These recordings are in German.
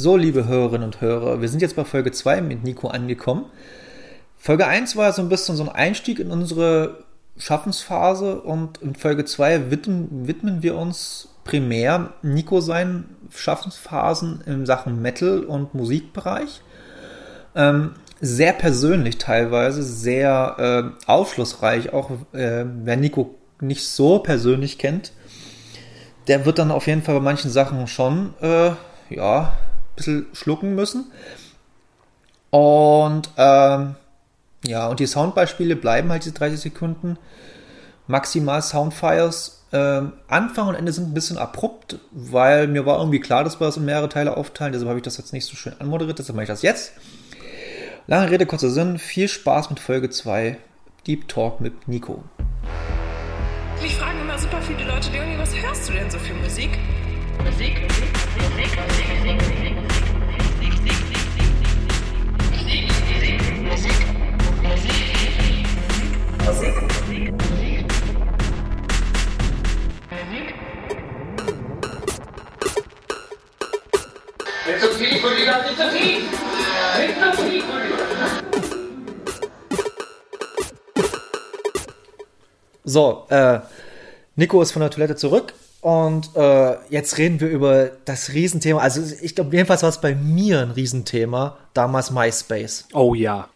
So, liebe Hörerinnen und Hörer, wir sind jetzt bei Folge 2 mit Nico angekommen. Folge 1 war so ein bisschen so ein Einstieg in unsere Schaffensphase und in Folge 2 widmen, widmen wir uns primär Nico seinen Schaffensphasen in Sachen Metal und Musikbereich. Ähm, sehr persönlich teilweise, sehr äh, aufschlussreich, auch äh, wer Nico nicht so persönlich kennt, der wird dann auf jeden Fall bei manchen Sachen schon, äh, ja, bisschen schlucken müssen. Und, ähm, ja, und die Soundbeispiele bleiben halt diese 30 Sekunden. Maximal Soundfires. Ähm, Anfang und Ende sind ein bisschen abrupt, weil mir war irgendwie klar, dass wir das in mehrere Teile aufteilen. Deshalb habe ich das jetzt nicht so schön anmoderiert. Deshalb mache ich das jetzt. Lange Rede, kurzer Sinn. Viel Spaß mit Folge 2. Deep Talk mit Nico. Mich fragen immer super viele Leute, Leonie, was hörst du denn so für Musik? Musik, Musik, Musik, Musik, Musik, Musik, Nicht so tief, Rüdiger, nicht so tief! Nicht so tief, Rüdiger! So, äh, Nico ist von der Toilette zurück und äh, jetzt reden wir über das Riesenthema. Also ich glaube, jedenfalls war es bei mir ein Riesenthema, damals MySpace. Oh ja.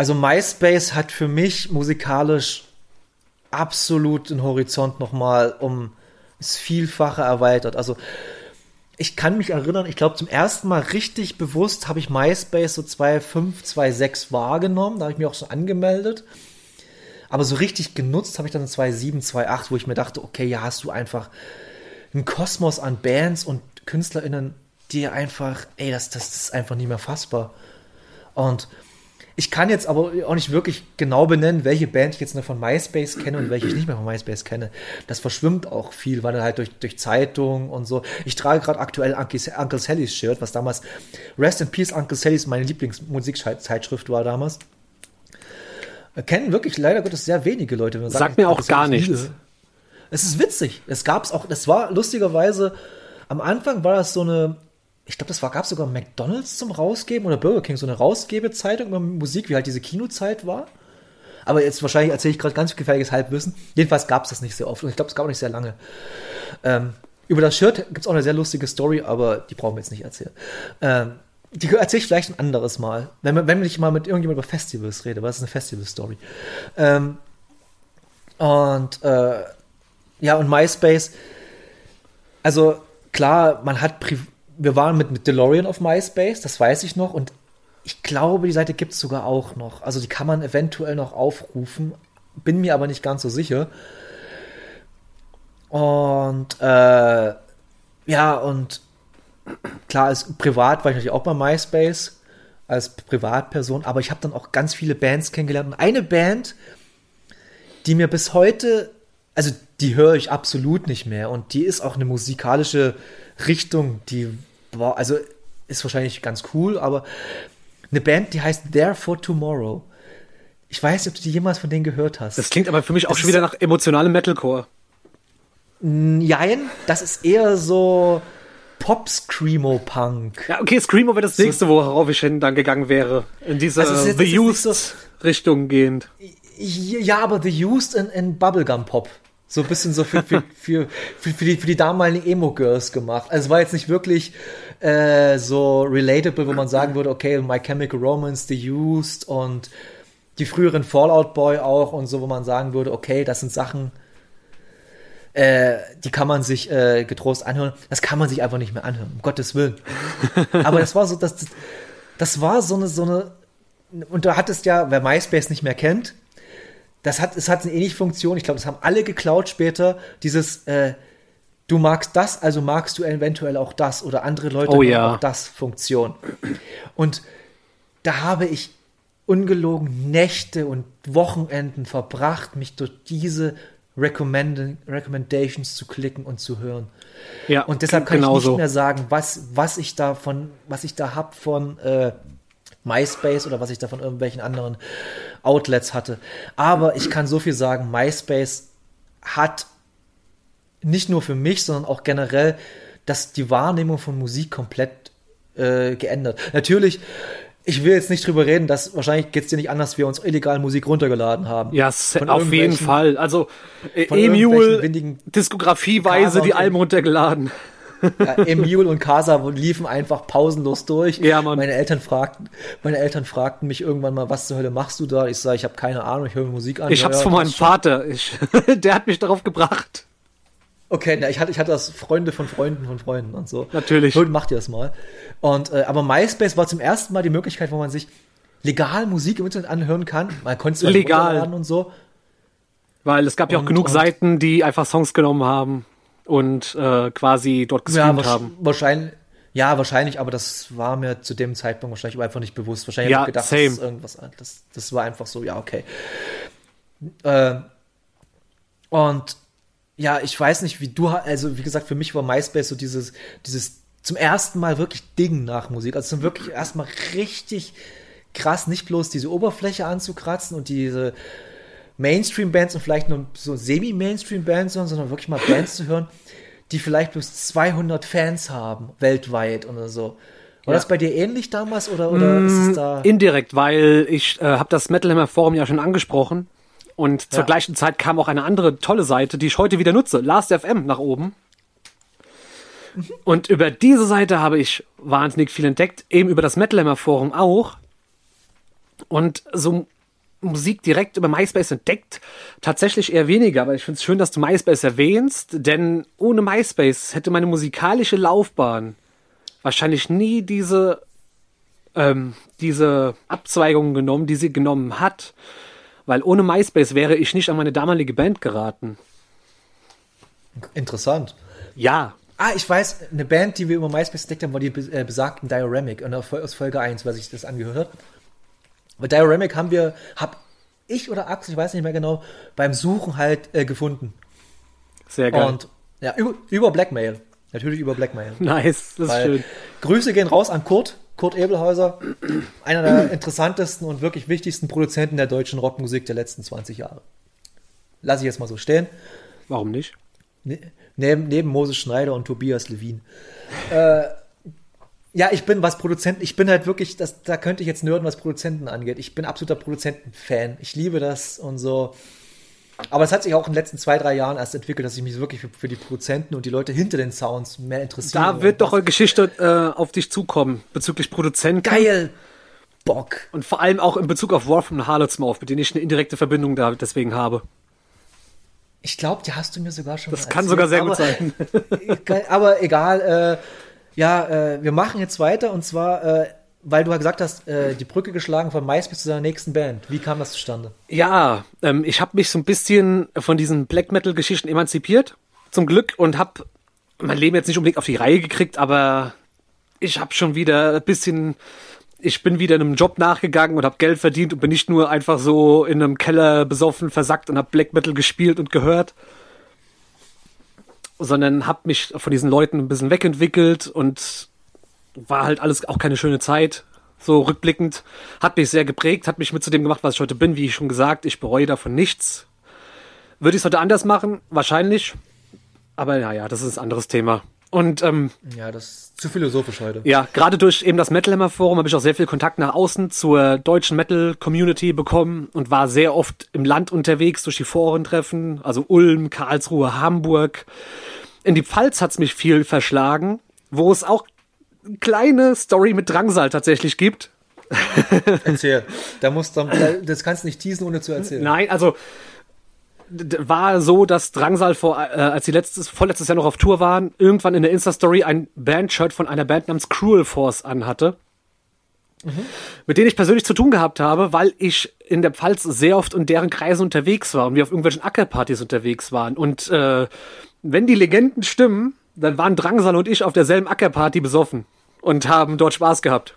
Also MySpace hat für mich musikalisch absolut den Horizont nochmal um das Vielfache erweitert. Also ich kann mich erinnern, ich glaube zum ersten Mal richtig bewusst habe ich MySpace so 2.5, 2.6 wahrgenommen. Da habe ich mich auch schon angemeldet. Aber so richtig genutzt habe ich dann 2.7, 2.8, wo ich mir dachte, okay, ja, hast du einfach einen Kosmos an Bands und KünstlerInnen, die einfach, ey, das, das ist einfach nicht mehr fassbar. Und ich kann jetzt aber auch nicht wirklich genau benennen, welche Band ich jetzt noch von MySpace kenne und welche ich nicht mehr von MySpace kenne. Das verschwimmt auch viel, weil halt durch, durch Zeitungen und so. Ich trage gerade aktuell Uncle, Uncle Sallys Shirt, was damals Rest in Peace Uncle Sallys meine Lieblingsmusikzeitschrift war damals. Äh, Kennen wirklich leider Gottes sehr wenige Leute. Man Sagt mir auch gar nichts. Liebe. Es ist witzig. Es gab's auch, das war lustigerweise, am Anfang war das so eine, ich glaube, das war, gab sogar McDonalds zum Rausgeben oder Burger King, so eine Rausgebezeitung über Musik, wie halt diese Kinozeit war. Aber jetzt wahrscheinlich erzähle ich gerade ganz gefährliches Halbwissen. Jedenfalls gab es das nicht sehr oft und ich glaube, es gab auch nicht sehr lange. Ähm, über das Shirt gibt es auch eine sehr lustige Story, aber die brauchen wir jetzt nicht erzählen. Ähm, die erzähle ich vielleicht ein anderes Mal, wenn, wenn ich mal mit irgendjemand über Festivals rede, weil das ist eine Festival-Story. Ähm, und äh, ja, und MySpace, also klar, man hat, Pri wir waren mit, mit DeLorean auf MySpace, das weiß ich noch, und ich glaube, die Seite gibt es sogar auch noch. Also die kann man eventuell noch aufrufen, bin mir aber nicht ganz so sicher. Und äh, ja, und klar, als privat war ich natürlich auch bei MySpace als Privatperson, aber ich habe dann auch ganz viele Bands kennengelernt. Und eine Band, die mir bis heute, also die höre ich absolut nicht mehr und die ist auch eine musikalische Richtung, die war, also ist wahrscheinlich ganz cool, aber eine Band, die heißt There for Tomorrow. Ich weiß nicht, ob du die jemals von denen gehört hast. Das klingt aber für mich auch Das schon wieder nach emotionalem Metalcore. Jein, das ist eher so Pop-Screamo-Punk. Ja, okay, Screamo wäre das nächste, worauf ich hin dann gegangen wäre. In diese Also jetzt- The nicht so- Used-Richtung gehend. Ja, aber The Used in, in Bubblegum Pop. So ein bisschen so für, für, für, für, die, für die damaligen Emo-Girls gemacht. Also es war jetzt nicht wirklich äh, so relatable, wo man sagen würde, okay, My Chemical Romance, The Used und die früheren Fallout Boy auch und so, wo man sagen würde, okay, das sind Sachen, äh, die kann man sich äh, getrost anhören. Das kann man sich einfach nicht mehr anhören, um Gottes Willen. Aber das war so, das, das war so eine, so eine, und da hattest ja, wer MySpace nicht mehr kennt, das hat, es hat eine ähnliche Funktion. Ich glaube, das haben alle geklaut später. Dieses, äh, du magst das, also magst du eventuell auch das oder andere Leute Oh ja. auch das Funktion. Und da habe ich ungelogen Nächte und Wochenenden verbracht, mich durch diese Recommend Recommendations zu klicken und zu hören. Ja, Und deshalb kann ich nicht mehr sagen, was, was ich davon, was ich da hab von äh, MySpace oder was ich da von irgendwelchen anderen Outlets hatte. Aber ich kann so viel sagen, MySpace hat nicht nur für mich, sondern auch generell, dass die Wahrnehmung von Musik komplett äh, geändert. Natürlich, ich will jetzt nicht drüber reden, dass wahrscheinlich geht's dir nicht anders, wir uns illegal Musik runtergeladen haben. Ja, auf jeden Fall. Also äh, Emule, diskografieweise die Alben runtergeladen. Ja, Emule und Casa liefen einfach pausenlos durch. Ja, Mann. Meine Eltern fragten, meine Eltern fragten mich irgendwann mal, was zur Hölle machst du da? Ich sage, ich habe keine Ahnung, ich höre Musik an. Ich Ja, hab's ja, von meinem. Vater. Ich, der hat mich darauf gebracht. Okay, na, ich hatte, ich hatte das Freunde von Freunden von Freunden und so. Natürlich. Gut, macht ihr das mal. Und äh, aber MySpace war zum ersten Mal die Möglichkeit, wo man sich legal Musik im Internet anhören kann. Man konnte es Legal. und so. Weil es gab ja auch Und- genug und- Seiten, die einfach Songs genommen haben und äh, quasi dort Ja, gestreamt wahrsch- haben. wahrscheinlich. Ja, wahrscheinlich, aber das war mir zu dem Zeitpunkt wahrscheinlich einfach nicht bewusst. Wahrscheinlich Ja, habe ich gedacht, same. das ist irgendwas. Das, das war einfach so, ja, okay. Äh, und ja, ich weiß nicht, wie du, also wie gesagt, für mich war MySpace so dieses, dieses zum ersten Mal wirklich Ding nach Musik. Also zum wirklich erstmal richtig krass, nicht bloß diese Oberfläche anzukratzen und diese Mainstream-Bands und vielleicht nur so Semi-Mainstream-Bands, hören, sondern wirklich mal Bands zu hören, die vielleicht bloß 200 Fans haben, weltweit oder so. War Ja. das bei dir ähnlich damals oder, oder ist es da? Indirekt, weil ich äh, habe das Metal Hammer Forum ja schon angesprochen und zur Ja. gleichen Zeit kam auch eine andere tolle Seite, die ich heute wieder nutze, Last.fm nach oben. Und über diese Seite habe ich wahnsinnig viel entdeckt, eben über das Metal Hammer Forum auch. Und so Musik direkt über MySpace entdeckt, tatsächlich eher weniger, aber ich finde es schön, dass du MySpace erwähnst, denn ohne MySpace hätte meine musikalische Laufbahn wahrscheinlich nie diese ähm, diese Abzweigung genommen, die sie genommen hat. Weil ohne MySpace wäre ich nicht an meine damalige Band geraten. Interessant. Ja, Ah, ich weiß, eine Band, die wir über MySpace entdeckt haben, war die äh, besagten Dioramic aus Folge 1, wer sich das angehört hat. Bei Dioramic haben wir, hab ich oder Axel, ich weiß nicht mehr genau, beim Suchen halt äh, gefunden. sehr geil. Und ja, über, über Blackmail. Natürlich über Blackmail. nice, das ist Weil, schön. Grüße gehen raus an Kurt, Kurt Ebelhäuser, einer der interessantesten und wirklich wichtigsten Produzenten der deutschen Rockmusik der letzten 20 Jahre. Lass ich jetzt mal so stehen. Warum nicht? Ne- Neben, neben Moses Schneider und Tobias Levin. Äh, ja, ich bin was Produzenten, ich bin halt wirklich, das, da könnte ich jetzt nörden, was Produzenten angeht. Ich bin absoluter Produzentenfan. Ich liebe das und so. Aber es hat sich auch in den letzten zwei, drei Jahren erst entwickelt, dass ich mich wirklich für, für die Produzenten und die Leute hinter den Sounds mehr interessiere. Da wird Und doch eine Geschichte äh, auf dich zukommen bezüglich Produzenten. geil. Bock. Und vor allem auch in Bezug auf War from Harlotsmouth, mit denen ich eine indirekte Verbindung da deswegen habe. Ich glaube, die hast du mir sogar schon Das kann sogar sehr gut sein. Aber egal, äh, ja, äh, wir machen jetzt weiter und zwar, äh, weil du ja gesagt hast, äh, die Brücke geschlagen von MySpace zu deiner nächsten Band. Wie kam das zustande? Ja, ähm, ich habe mich so ein bisschen von diesen Black Metal Geschichten emanzipiert, zum Glück, und habe mein Leben jetzt nicht unbedingt auf die Reihe gekriegt, aber ich habe schon wieder ein bisschen, ich bin wieder einem Job nachgegangen und habe Geld verdient und bin nicht nur einfach so in einem Keller besoffen versackt und habe Black Metal gespielt und gehört, sondern habe mich von diesen Leuten ein bisschen wegentwickelt und war halt alles auch keine schöne Zeit. So rückblickend hat mich sehr geprägt, hat mich mit zu dem gemacht, was ich heute bin, wie ich schon gesagt. Ich bereue davon nichts. Würde ich es heute anders machen? Wahrscheinlich. Aber naja, das ist ein anderes Thema. Und ähm, Ja, das ist zu philosophisch heute. ja, gerade durch eben das Metal Hammer Forum habe ich auch sehr viel Kontakt nach außen zur deutschen Metal Community bekommen und war sehr oft im Land unterwegs durch die Forentreffen, also Ulm, Karlsruhe, Hamburg. In die Pfalz hat's mich viel verschlagen, wo es auch eine kleine Story mit Drangsal tatsächlich gibt. Erzähl. Da musst du, da, das kannst du nicht teasen, ohne zu erzählen. Nein, also war so, dass Drangsal vor, äh, als sie letztes, vorletztes Jahr noch auf Tour waren, irgendwann in der Insta-Story ein Bandshirt von einer Band namens Cruel Force anhatte. Mit denen ich persönlich zu tun gehabt habe, weil ich in der Pfalz sehr oft in deren Kreisen unterwegs war und wir auf irgendwelchen Ackerpartys unterwegs waren. Und äh, wenn die Legenden stimmen, dann waren Drangsal und ich auf derselben Ackerparty besoffen und haben dort Spaß gehabt.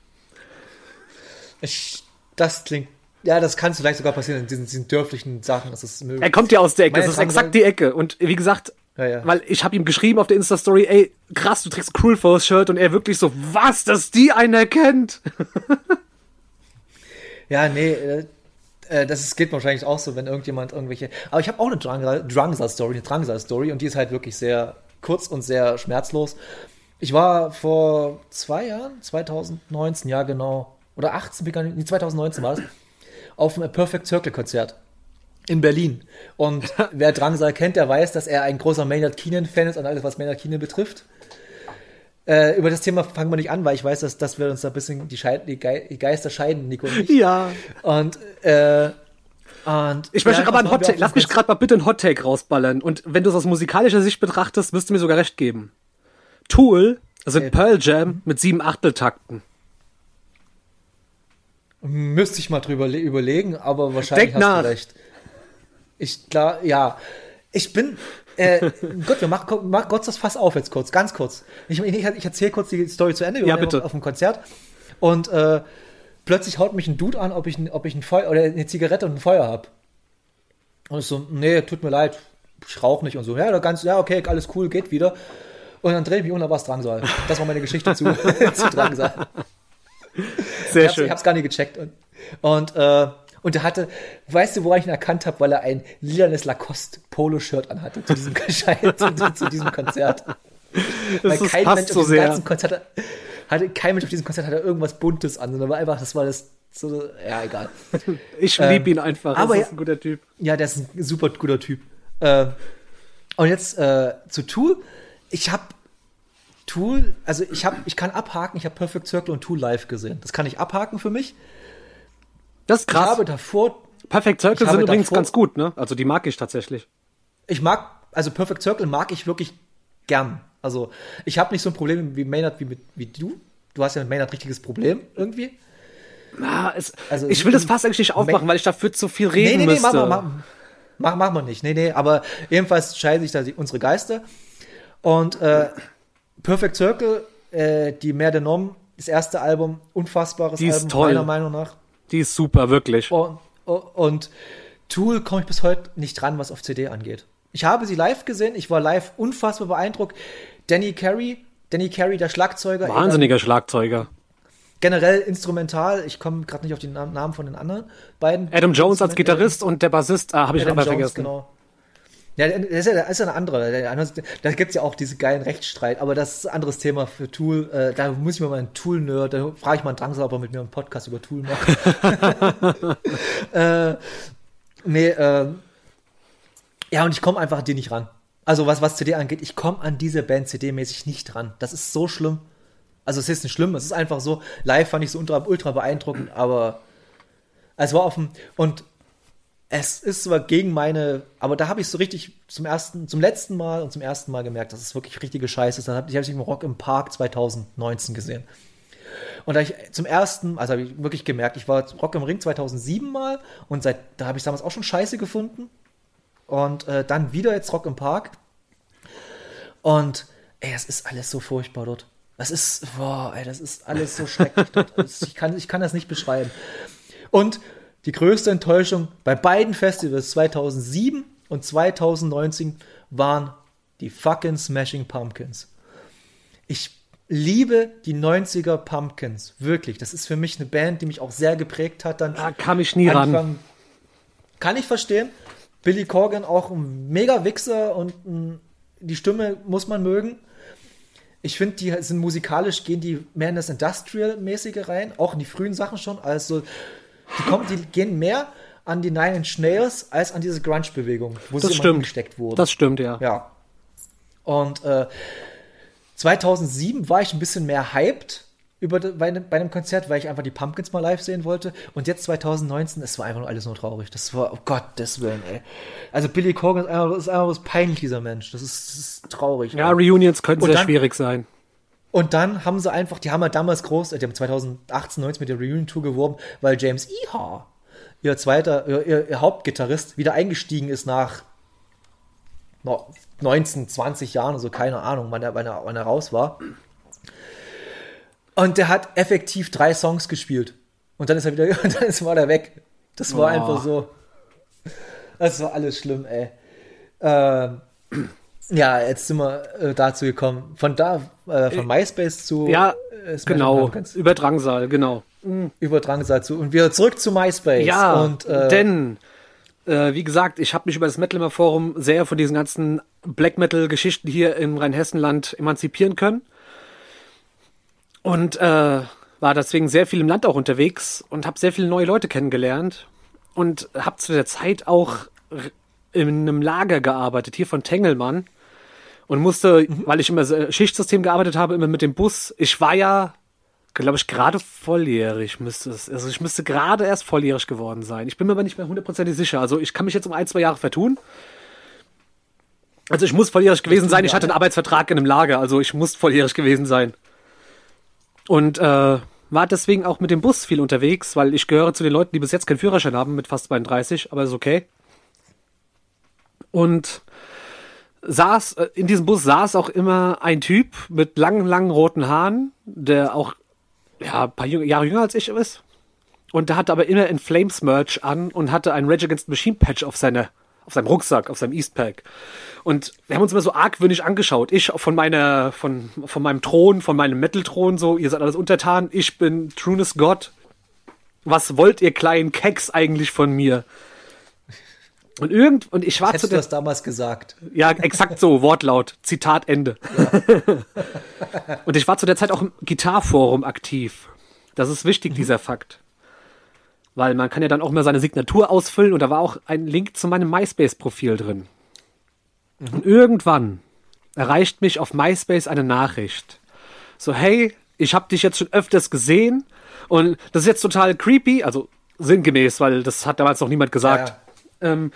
Ich, das klingt, ja, das kann vielleicht sogar passieren in diesen, diesen dörflichen Sachen. Das ist möglich. Er kommt ja aus der Ecke, Meine das ist Drangsal- exakt die Ecke. Und wie gesagt, Ja, ja. weil ich habe ihm geschrieben auf der Insta-Story, ey, krass, du trägst Cruel Force Shirt und er wirklich so, was, dass die einer kennt? Ja, nee, äh, das ist, geht wahrscheinlich auch so, wenn irgendjemand irgendwelche. Aber ich habe auch eine Drangsal- Drangsal-Story, eine Drangsal-Story und die ist halt wirklich sehr kurz und sehr schmerzlos. Ich war vor zwei Jahren, 2019, ja genau, oder 18, begann- nee, 2019 war es, auf dem Perfect Circle Konzert in Berlin. Und wer Drangsal kennt, der weiß, dass er ein großer Maynard Keenan-Fan ist und alles, was Maynard Keenan betrifft. Äh, über das Thema fangen wir nicht an, weil ich weiß, dass, dass wir uns da ein bisschen die, Scheid die, Ge die Geister scheiden, Nico und ich. Ja. Und, äh, und Ich möchte ja, gerade mal einen Hot Take, lass mich gerade mal bitte einen Hot Take rausballern. Und wenn du es aus musikalischer Sicht betrachtest, wirst du mir sogar recht geben. Tool sind Okay. Pearl Jam mit sieben Achteltakten. Müsste ich mal drüber le- überlegen, aber wahrscheinlich Denk hast nach. du recht. Ich klar, ja. Ich bin. Äh, Gott, wir machen mach Gott das Fass auf jetzt kurz, ganz kurz. Ich, ich, ich erzähle kurz die Story zu Ende. Wir Ja, bitte. Auf, auf dem Konzert und äh, plötzlich haut mich ein Dude an, ob ich, ob ich ein Feuer oder eine Zigarette und ein Feuer hab. Und ich so, nee, tut mir leid, ich rauche nicht und so. Ja, ganz, ja, okay, alles cool, geht wieder. Und dann drehe ich mich um, da war es Drangsal. Das war meine Geschichte zu, zu Drangsal. Sehr Ich hab's, ich hab's gar nicht gecheckt. Und, und, äh, und er hatte, weißt du, woran ich ihn erkannt habe, weil er ein lilanes Lacoste-Polo-Shirt anhatte zu diesem, Gescheit- zu, zu diesem Konzert. Das, das kein Mensch so auf diesem sehr. ganzen Konzert hatte, kein Mensch auf diesem Konzert hatte irgendwas Buntes an, sondern war einfach, das war das, so, ja, egal. Ich Ähm, liebe ihn einfach. aber das ist ein guter Typ. Ja, der ist ein super guter Typ. Äh, und jetzt äh, zu Tool. Ich habe Tool, also ich habe, ich kann abhaken. Ich habe Perfect Circle und Tool live gesehen. Das kann ich abhaken für mich. Das ist Ich krass. habe davor, Perfect Circle ich sind übrigens davor- ganz gut, ne? Also die mag ich tatsächlich. ich mag, also Perfect Circle mag ich wirklich gern. Also ich habe nicht so ein Problem wie Maynard wie mit wie du. Du hast ja mit Maynard richtiges Problem irgendwie. Ah, es, Also, ich will das fast eigentlich nicht aufmachen, Ma- weil ich dafür zu viel reden nee, nee, nee, müsste. mach, mach, mach, mach, mach nicht. Nee, nee, aber jedenfalls scheiden sich da die, unsere Geister. Und äh, Perfect Circle, äh, die Mer de Nom, das erste Album, unfassbares Die ist Album, meiner Meinung nach. Die ist super, wirklich. Und, und Tool komme ich bis heute nicht dran, was auf CD angeht. Ich habe sie live gesehen, ich war live unfassbar beeindruckt. Danny Carey, Danny Carey, der Schlagzeuger, Wahnsinniger Schlagzeuger. generell instrumental. Ich komme gerade nicht auf den Nam- Namen von den anderen beiden. Adam Jones als Gitarrist und der Bassist, ah, habe ich Jones, vergessen. genau. Ja, das ist ja, das ist ja eine andere. Der andere- Da gibt's ja auch diese geilen Rechtsstreit, aber das ist ein anderes Thema für Tool. Äh, da muss ich mir mal einen Tool-Nerd, da frage ich mal einen Drangsal, ob er mit mir einen Podcast über Tool macht. äh, nee, äh, ja, und ich komme einfach an die nicht ran. Also was, was CD angeht, ich komme an diese Band CD-mäßig nicht ran. Das ist so schlimm. Also es ist nicht schlimm, es ist einfach so, live fand ich so ultra, ultra beeindruckend, aber es war offen und es ist zwar gegen meine, aber da habe ich so richtig zum ersten, zum letzten Mal und zum ersten Mal gemerkt, dass es wirklich richtige Scheiße ist. Dann habe ich, hab ich im Rock im Park 2019 gesehen. Und da ich zum ersten, also habe ich wirklich gemerkt, ich war Rock im Ring 2007 mal und seit, da habe ich damals auch schon Scheiße gefunden. Und äh, dann wieder jetzt Rock im Park. Und ey, es ist alles so furchtbar dort. Das ist, boah, ey, das ist alles so schrecklich dort. Das- Ich kann, ich kann das nicht beschreiben. Und die größte Enttäuschung bei beiden Festivals 2007 und 2019 waren die fucking Smashing Pumpkins. Ich liebe die 90er Pumpkins, wirklich. Das ist für mich eine Band, die mich auch sehr geprägt hat. Dann Da kam ich nie ran. Anfang- Kann ich verstehen. Billy Corgan auch ein mega Wichser und ein, die Stimme muss man mögen. Ich finde, die sind musikalisch, gehen die mehr in das Industrial-mäßige rein, auch in die frühen Sachen schon. Also, die, kommen, die gehen mehr an die Nine Inch Nails als an diese Grunge-Bewegung, wo Das sie immer stimmt. gesteckt wurden. Das stimmt, ja. Ja. Und äh, 2007 war ich ein bisschen mehr hyped über de, bei, einem- bei einem Konzert, weil ich einfach die Pumpkins mal live sehen wollte. Und jetzt 2019, es war einfach nur alles nur traurig. Das war, oh Gott, das Willen, ey. Also Billy Corgan ist einfach, ist einfach was peinlich, dieser Mensch. Das ist, das ist traurig. Ja, ey. Reunions könnten Und sehr dann- schwierig sein. Und dann haben sie einfach, die haben ja damals groß, die haben 2018, 19 mit der Reunion Tour geworben, weil James Iha, ihr zweiter, ihr, ihr, Hauptgitarrist, wieder eingestiegen ist nach no- 19, 20 Jahren, also keine Ahnung, wann er, wann er, wann er raus war. Und der hat effektiv drei Songs gespielt. Und dann ist er wieder, und dann ist, war er weg. Das war Oh. einfach so. Das war alles schlimm, ey. Ähm, ja, jetzt sind wir äh, dazu gekommen. Von da, äh, von MySpace zu Ja, äh, genau. Über Drangsal, genau. über Drangsal zu. Und wieder zurück zu MySpace. Ja, und, äh, denn, äh, wie gesagt, ich habe mich über das Metal Forum sehr von diesen ganzen Black Metal-Geschichten hier im Rheinhessenland emanzipieren können. Und äh, war deswegen sehr viel im Land auch unterwegs und habe sehr viele neue Leute kennengelernt und habe zu der Zeit auch in einem Lager gearbeitet, hier von Tengelmann. Und musste, weil ich immer so Schichtsystem gearbeitet habe, immer mit dem Bus. Ich war ja, glaube ich, gerade volljährig müsste es. Also ich müsste gerade erst volljährig geworden sein. Ich bin mir aber nicht mehr hundertprozentig sicher. Also ich kann mich jetzt um ein, zwei Jahre vertun. Also ich muss volljährig gewesen sein. Ich hatte einen Arbeitsvertrag in einem Lager. Also ich muss volljährig gewesen sein. Und äh, war deswegen auch mit dem Bus viel unterwegs, weil ich gehöre zu den Leuten, die bis jetzt keinen Führerschein haben mit fast 32, aber ist okay. Und saß, äh, in diesem Bus saß auch immer ein Typ mit langen, langen roten Haaren, der auch ja, ein paar Jahre jünger als ich ist. Und der hatte aber immer in Flames Merch an und hatte ein Rage Against Machine Patch auf seine, auf seinem Rucksack, auf seinem Eastpack. Und wir haben uns immer so argwöhnisch angeschaut. Ich von meiner, von, von meinem Thron, von meinem Metal-Thron, so, ihr seid alles untertan, ich bin Trueness Gott. Was wollt ihr kleinen Keks eigentlich von mir? Und irgend, und ich war zu Hättest du der, das damals gesagt? ja, exakt so, Wortlaut, Zitat Ende. und ich war zu der Zeit auch im Gitarforum aktiv. Das ist wichtig, dieser Fakt. Weil man kann ja dann auch mal seine Signatur ausfüllen und da war auch ein Link zu meinem MySpace-Profil drin. Und irgendwann erreicht mich auf MySpace eine Nachricht. So, hey, ich habe dich jetzt schon öfters gesehen und das ist jetzt total creepy, also sinngemäß, weil das hat damals noch niemand gesagt. Ähm,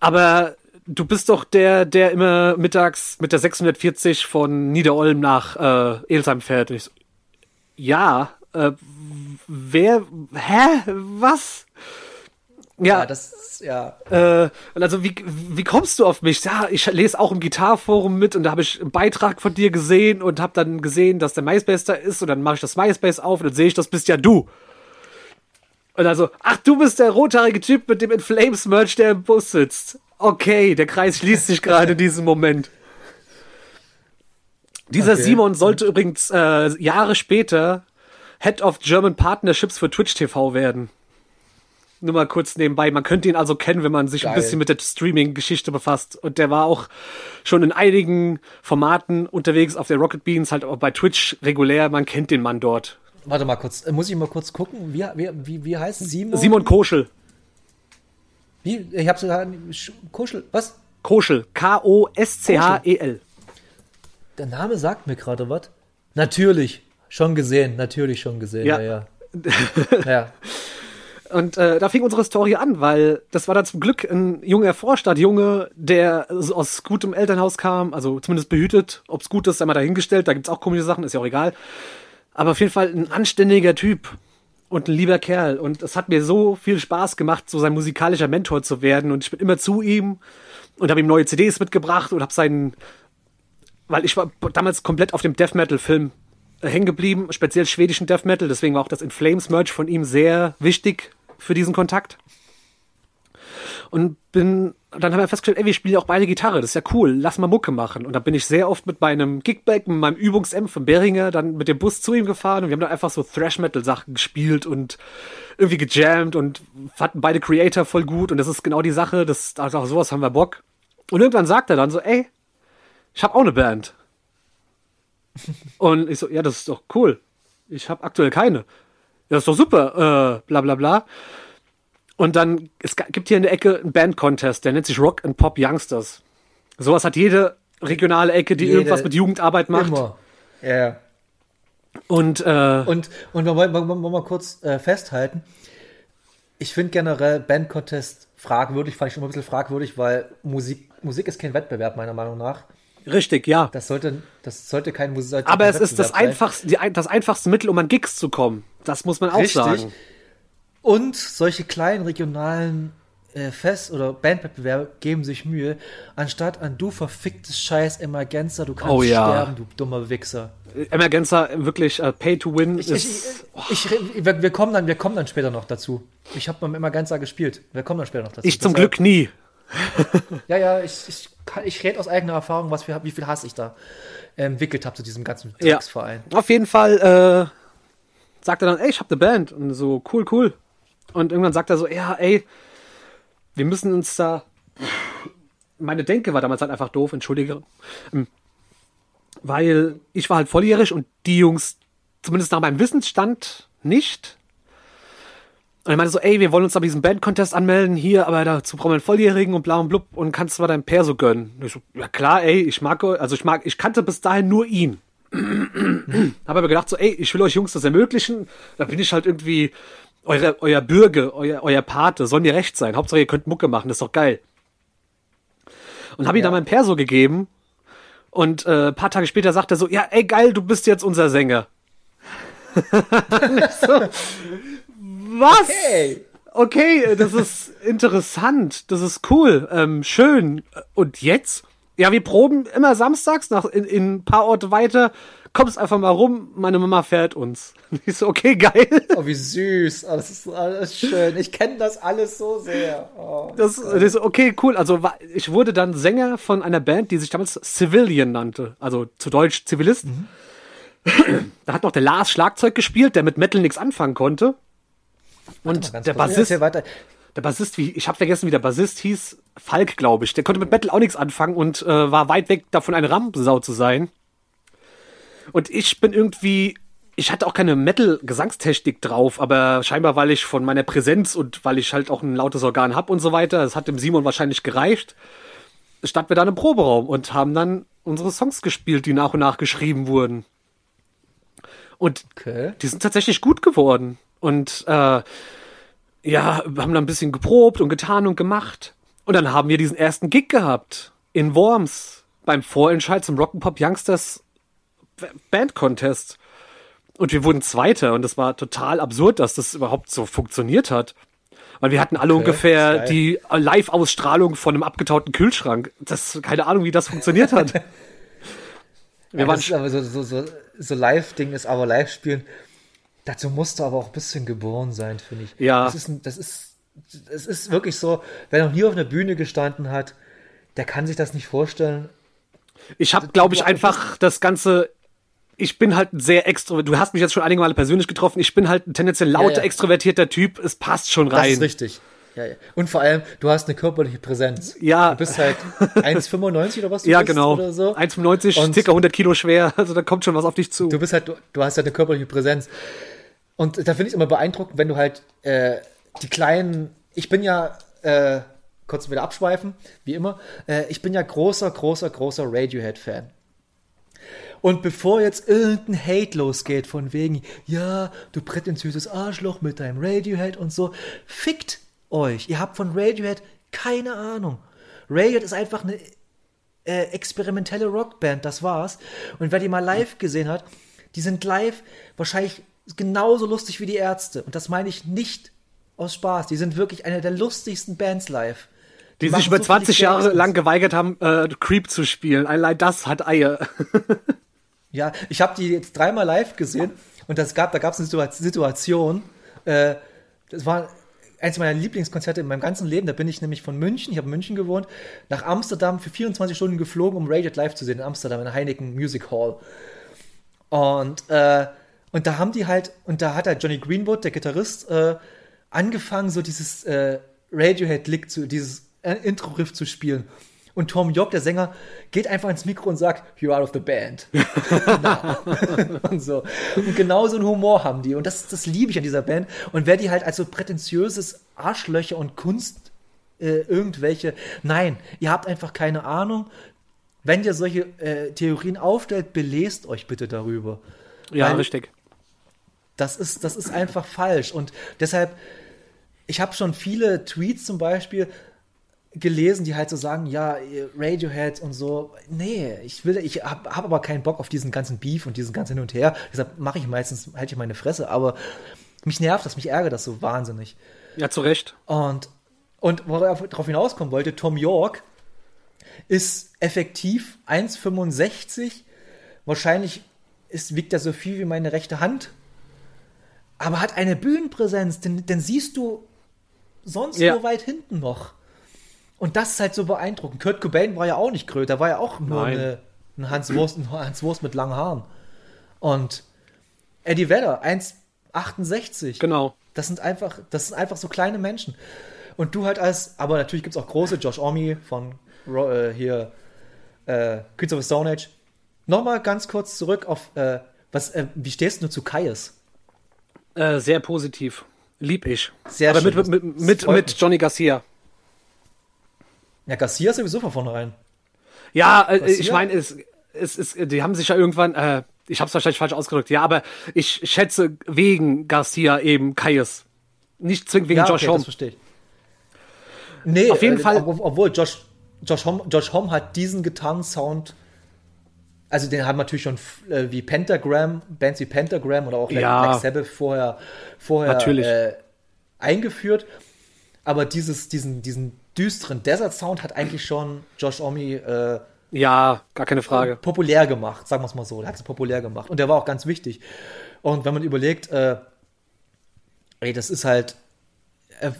aber du bist doch der, der immer mittags mit der 640 von Niederolm nach äh, Elsheim fährt. Und ich so, ja, äh, wer, hä, was? Ja, Ja, das, ja. äh, also wie, wie kommst du auf mich? Ja, ich lese auch im Gitarforum mit und da habe ich einen Beitrag von dir gesehen und habe dann gesehen, dass der MySpace da ist und dann mache ich das MySpace auf und dann sehe ich, das bist ja du. Und also, ach, du bist der rothaarige Typ mit dem In Flames Merch, der im Bus sitzt. Okay, der Kreis schließt sich gerade in diesem Moment. Dieser Okay. Simon sollte übrigens äh, Jahre später Head of German Partnerships für Twitch TV werden. Nur mal kurz nebenbei. Man könnte ihn also kennen, wenn man sich ein Geil. bisschen mit der Streaming-Geschichte befasst. Und der war auch schon in einigen Formaten unterwegs auf der Rocket Beans, halt auch bei Twitch regulär. Man kennt den Mann dort. Warte mal kurz, äh, muss ich mal kurz gucken? Wie, wie, wie, heißt Simon? Simon Koschel. Wie? Ich hab sogar Sch- Kuschel. Was? Koschel. K-O-S-C-H-E-L. Der Name sagt mir gerade was. Natürlich. Schon gesehen, natürlich schon gesehen. Ja. Ja, ja. ja. Und äh, da fing unsere Story an, weil das war dann zum Glück ein junger Vorstadtjunge, der aus gutem Elternhaus kam, also zumindest behütet. Ob's gut ist, sei mal dahingestellt, da gibt's auch komische Sachen, ist ja auch egal. Aber auf jeden Fall ein anständiger Typ und ein lieber Kerl. Und es hat mir so viel Spaß gemacht, so sein musikalischer Mentor zu werden. Und ich bin immer zu ihm und habe ihm neue CDs mitgebracht und habe seinen, weil ich war damals komplett auf dem Death Metal Film äh, hängen geblieben, speziell schwedischen Death Metal. Deswegen war auch das In Flames Merch von ihm sehr wichtig für diesen Kontakt. Und bin, dann haben wir festgestellt, ey, wir spielen ja auch beide Gitarre, das ist ja cool, lass mal Mucke machen. Und dann bin ich sehr oft mit meinem Gigback, mit meinem Übungs-M von Beringer, dann mit dem Bus zu ihm gefahren und wir haben dann einfach so Thrash-Metal-Sachen gespielt und irgendwie gejammt und fanden beide Creator voll gut und das ist genau die Sache, das, also auf sowas haben wir Bock. Und irgendwann sagt er dann so, ey, ich habe auch eine Band. Und ich so, ja, das ist doch cool. Ich habe aktuell keine. Ja, das ist doch super, äh, bla bla bla. Und dann, es gibt hier in der Ecke einen Band-Contest, der nennt sich Rock and Pop Youngsters. Sowas hat jede regionale Ecke, die Jede- irgendwas mit Jugendarbeit macht. Immer. Ja. Und, äh, Und, und wir wollen, wollen wir mal kurz äh, festhalten. Ich finde generell Band-Contest fragwürdig, fand ich schon mal ein bisschen fragwürdig, weil Musik, Musik ist kein Wettbewerb, meiner Meinung nach. richtig, ja. Das sollte, das sollte kein Musik Aber es ist das einfachste, die, das einfachste Mittel, um an Gigs zu kommen. Das muss man auch Richtig. sagen. Und solche kleinen regionalen äh, Fest- oder Bandwettbewerbe geben sich Mühe, anstatt an du verficktes Scheiß Emergenza, du kannst Oh ja. sterben, du dummer Wichser. Emergenza wirklich äh, Pay to Win Ich, ist. ich, ich, ich, wir, wir, kommen dann, wir kommen dann später noch dazu. Ich habe beim Emergenza gespielt. Wir kommen dann später noch dazu. ich zum Deshalb- Glück nie. Ja, ja, ich, ich, kann- ich rede aus eigener Erfahrung, was für, wie viel Hass ich da entwickelt habe zu diesem ganzen Ja. Drecksverein. Auf jeden Fall äh, sagt er dann, ey, ich hab eine Band. Und so, cool, cool. Und irgendwann sagt er so, ja, ey, wir müssen uns da. Meine Denke war damals halt einfach doof, entschuldige. Ähm, Weil ich war halt volljährig und die Jungs, zumindest nach meinem Wissensstand nicht. Und er meinte so, ey, wir wollen uns aber diesen Band-Contest anmelden, hier, aber dazu brauchen wir einen Volljährigen und bla und blub und kannst du mal dein Perso gönnen. Und ich so, ja klar, ey, ich mag, also ich mag, ich kannte bis dahin nur ihn. Habe aber gedacht so, ey, ich will euch Jungs das ermöglichen. Da bin ich halt irgendwie eure, euer Bürger, euer, euer Pate, soll mir recht sein. Hauptsache ihr könnt Mucke machen, das ist doch geil. Und habe ihm dann mein Perso gegeben und äh, ein paar Tage später sagt er so, ja, ey, geil, du bist jetzt unser Sänger. So, was? Hey! Okay, das ist interessant, das ist cool, ähm, schön. Und jetzt? Ja, wir proben immer samstags nach in, in ein paar Orte weiter. Kommst einfach mal rum, meine Mama fährt uns. Und ich so, okay, geil. Oh, wie süß. Oh, das ist alles schön. Ich kenne das alles so sehr. Oh. Das, das ist okay, cool. Also ich wurde dann Sänger von einer Band, die sich damals Civilian nannte, also zu Deutsch Zivilist. da hat noch der Lars Schlagzeug gespielt, der mit Metal nichts anfangen konnte. Und der. Bassist, der Bassist, wie ich habe vergessen, wie der Bassist hieß, Falk, glaube ich. Der konnte mit Metal auch nichts anfangen und äh, war weit weg davon, eine Rampensau zu sein. Und ich bin irgendwie, ich hatte auch keine Metal-Gesangstechnik drauf, aber scheinbar, weil ich von meiner Präsenz und weil ich halt auch ein lautes Organ hab und so weiter, das hat dem Simon wahrscheinlich gereicht, standen wir da im Proberaum und haben dann unsere Songs gespielt, die nach und nach geschrieben wurden. Und Okay. die sind tatsächlich gut geworden. Und äh, ja, wir haben dann ein bisschen geprobt und getan und gemacht. Und dann haben wir diesen ersten Gig gehabt in Worms beim Vorentscheid zum Rock'n'Pop Youngsters Band Contest. Und wir wurden Zweiter und das war total absurd, dass das überhaupt so funktioniert hat. Weil wir hatten alle ungefähr geil. die Live-Ausstrahlung von einem abgetauten Kühlschrank. Das, keine Ahnung, wie das funktioniert hat. Wir Ja, waren aber so, so, so, so Live-Ding ist aber Live-Spielen. Dazu musst du aber auch ein bisschen geboren sein, finde ich. Ja. Das ist, das ist, es ist wirklich so, wer noch nie auf einer Bühne gestanden hat, der kann sich das nicht vorstellen. Ich habe, glaube ich, einfach das Ganze. Ich bin halt ein sehr extro. Du hast mich jetzt schon einige Male persönlich getroffen. Ich bin halt ein tendenziell lauter, Ja, ja. extrovertierter Typ. Es passt schon Das ist rein. richtig. Ja, ja. Und vor allem, du hast eine körperliche Präsenz. Ja. Du bist halt 1,95 oder was du Ja, bist genau. oder so. 1,95, Und- circa 100 Kilo schwer. Also da kommt schon was auf dich zu. Du bist halt, du, du hast halt eine körperliche Präsenz. Und da finde ich es immer beeindruckend, wenn du halt äh, die kleinen, ich bin ja, äh, kurz wieder abschweifen, wie immer, äh, ich bin ja großer, großer, großer Radiohead-Fan. Und bevor jetzt irgendein Hate losgeht von wegen, ja, du prätentiöses Arschloch mit deinem Radiohead und so, fickt euch. Ihr habt von Radiohead keine Ahnung. Radiohead ist einfach eine äh, experimentelle Rockband, das war's. Und wer die mal live gesehen hat, die sind live wahrscheinlich genauso lustig wie die Ärzte. Und das meine ich nicht aus Spaß. Die sind wirklich eine der lustigsten Bands live. die sich machen über so viele 20 Jahre lang geweigert haben, äh, Creep zu spielen. Allein das hat Eier. Ja, ich habe die jetzt dreimal live gesehen und das gab, da gab es eine Situa- Situation. Äh, das war eins meiner Lieblingskonzerte in meinem ganzen Leben. Da bin ich nämlich von München, ich habe in München gewohnt, nach Amsterdam für 24 Stunden geflogen, um Radiohead live zu sehen in Amsterdam in der Heineken Music Hall. Und äh, und da haben die halt und da hat halt Johnny Greenwood, der Gitarrist, äh, angefangen so dieses äh, Radiohead-Lick zu dieses äh, Intro-Riff zu spielen. Und Tom York, der Sänger, geht einfach ins Mikro und sagt, You're out of the band. und so. Und genau so einen Humor haben die. Und das, das liebe ich an dieser Band. Und wer die halt als so prätentiöses Arschlöcher und Kunst äh, irgendwelche. Nein, ihr habt einfach keine Ahnung. Wenn ihr solche äh, Theorien aufstellt, belest euch bitte darüber. Ja, Weil- richtig. Das ist, das ist einfach falsch. Und deshalb, ich habe schon viele Tweets zum Beispiel gelesen, die halt so sagen, ja, Radiohead und so. Nee, ich will, ich habe hab aber keinen Bock auf diesen ganzen Beef und diesen ganzen Hin und Her. Deshalb mache ich meistens, halte ich meine Fresse. Aber mich nervt das, mich ärgert das so wahnsinnig. Ja, zu Recht. Und, und worauf ich darauf hinauskommen wollte, Tom York ist effektiv 1,65. Wahrscheinlich ist, wiegt er so viel wie meine rechte Hand. Aber hat eine Bühnenpräsenz, den, den siehst du sonst Ja. nur weit hinten noch. Und das ist halt so beeindruckend. Kurt Cobain war ja auch nicht größer, der war ja auch nur eine, ein Hans Wurst, ein Hans Wurst mit langen Haaren. Und Eddie Vedder, 1,68. Genau. Das sind einfach, das sind einfach so kleine Menschen. Und du halt als, aber natürlich gibt es auch große, Josh Omi von äh, hier äh, Queens of the Stone Age. Nochmal ganz kurz zurück auf äh, Was, äh, wie stehst du zu Kaius? Äh, sehr positiv. Lieb ich. Sehr Aber schön, mit, mit, mit, mit. Johnny Garcia. Ja, Garcia sowieso von vornherein. Ja, äh, ich meine, es, es ist, die haben sich ja irgendwann, äh, ich habe es wahrscheinlich falsch ausgedrückt, ja, aber ich schätze wegen Garcia eben Kaius. Nicht zwingend wegen ja, Josh okay, Homme. das verstehe ich. Nee, Auf jeden äh, Fall- ob- Obwohl Josh, Josh, Homme, Josh Homme hat diesen Gitarrensound, also den haben natürlich schon äh, wie Pentagram, Bands wie Pentagram oder auch Ja. Black Sabbath vorher, vorher Natürlich. Äh, eingeführt. Aber dieses, diesen, diesen düsteren Desert-Sound hat eigentlich schon Josh Homme äh, Ja, gar keine Frage. populär gemacht, sagen wir es mal so. Der hat es populär gemacht. Und der war auch ganz wichtig. Und wenn man überlegt, äh, ey, das ist halt. Äh,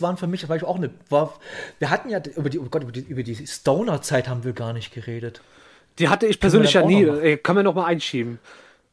waren für mich zum Beispiel auch eine. War, wir hatten ja über die, oh Gott, über die, über die Stoner-Zeit haben wir gar nicht geredet. Die hatte ich persönlich ja dann nie. Äh, können wir noch mal einschieben.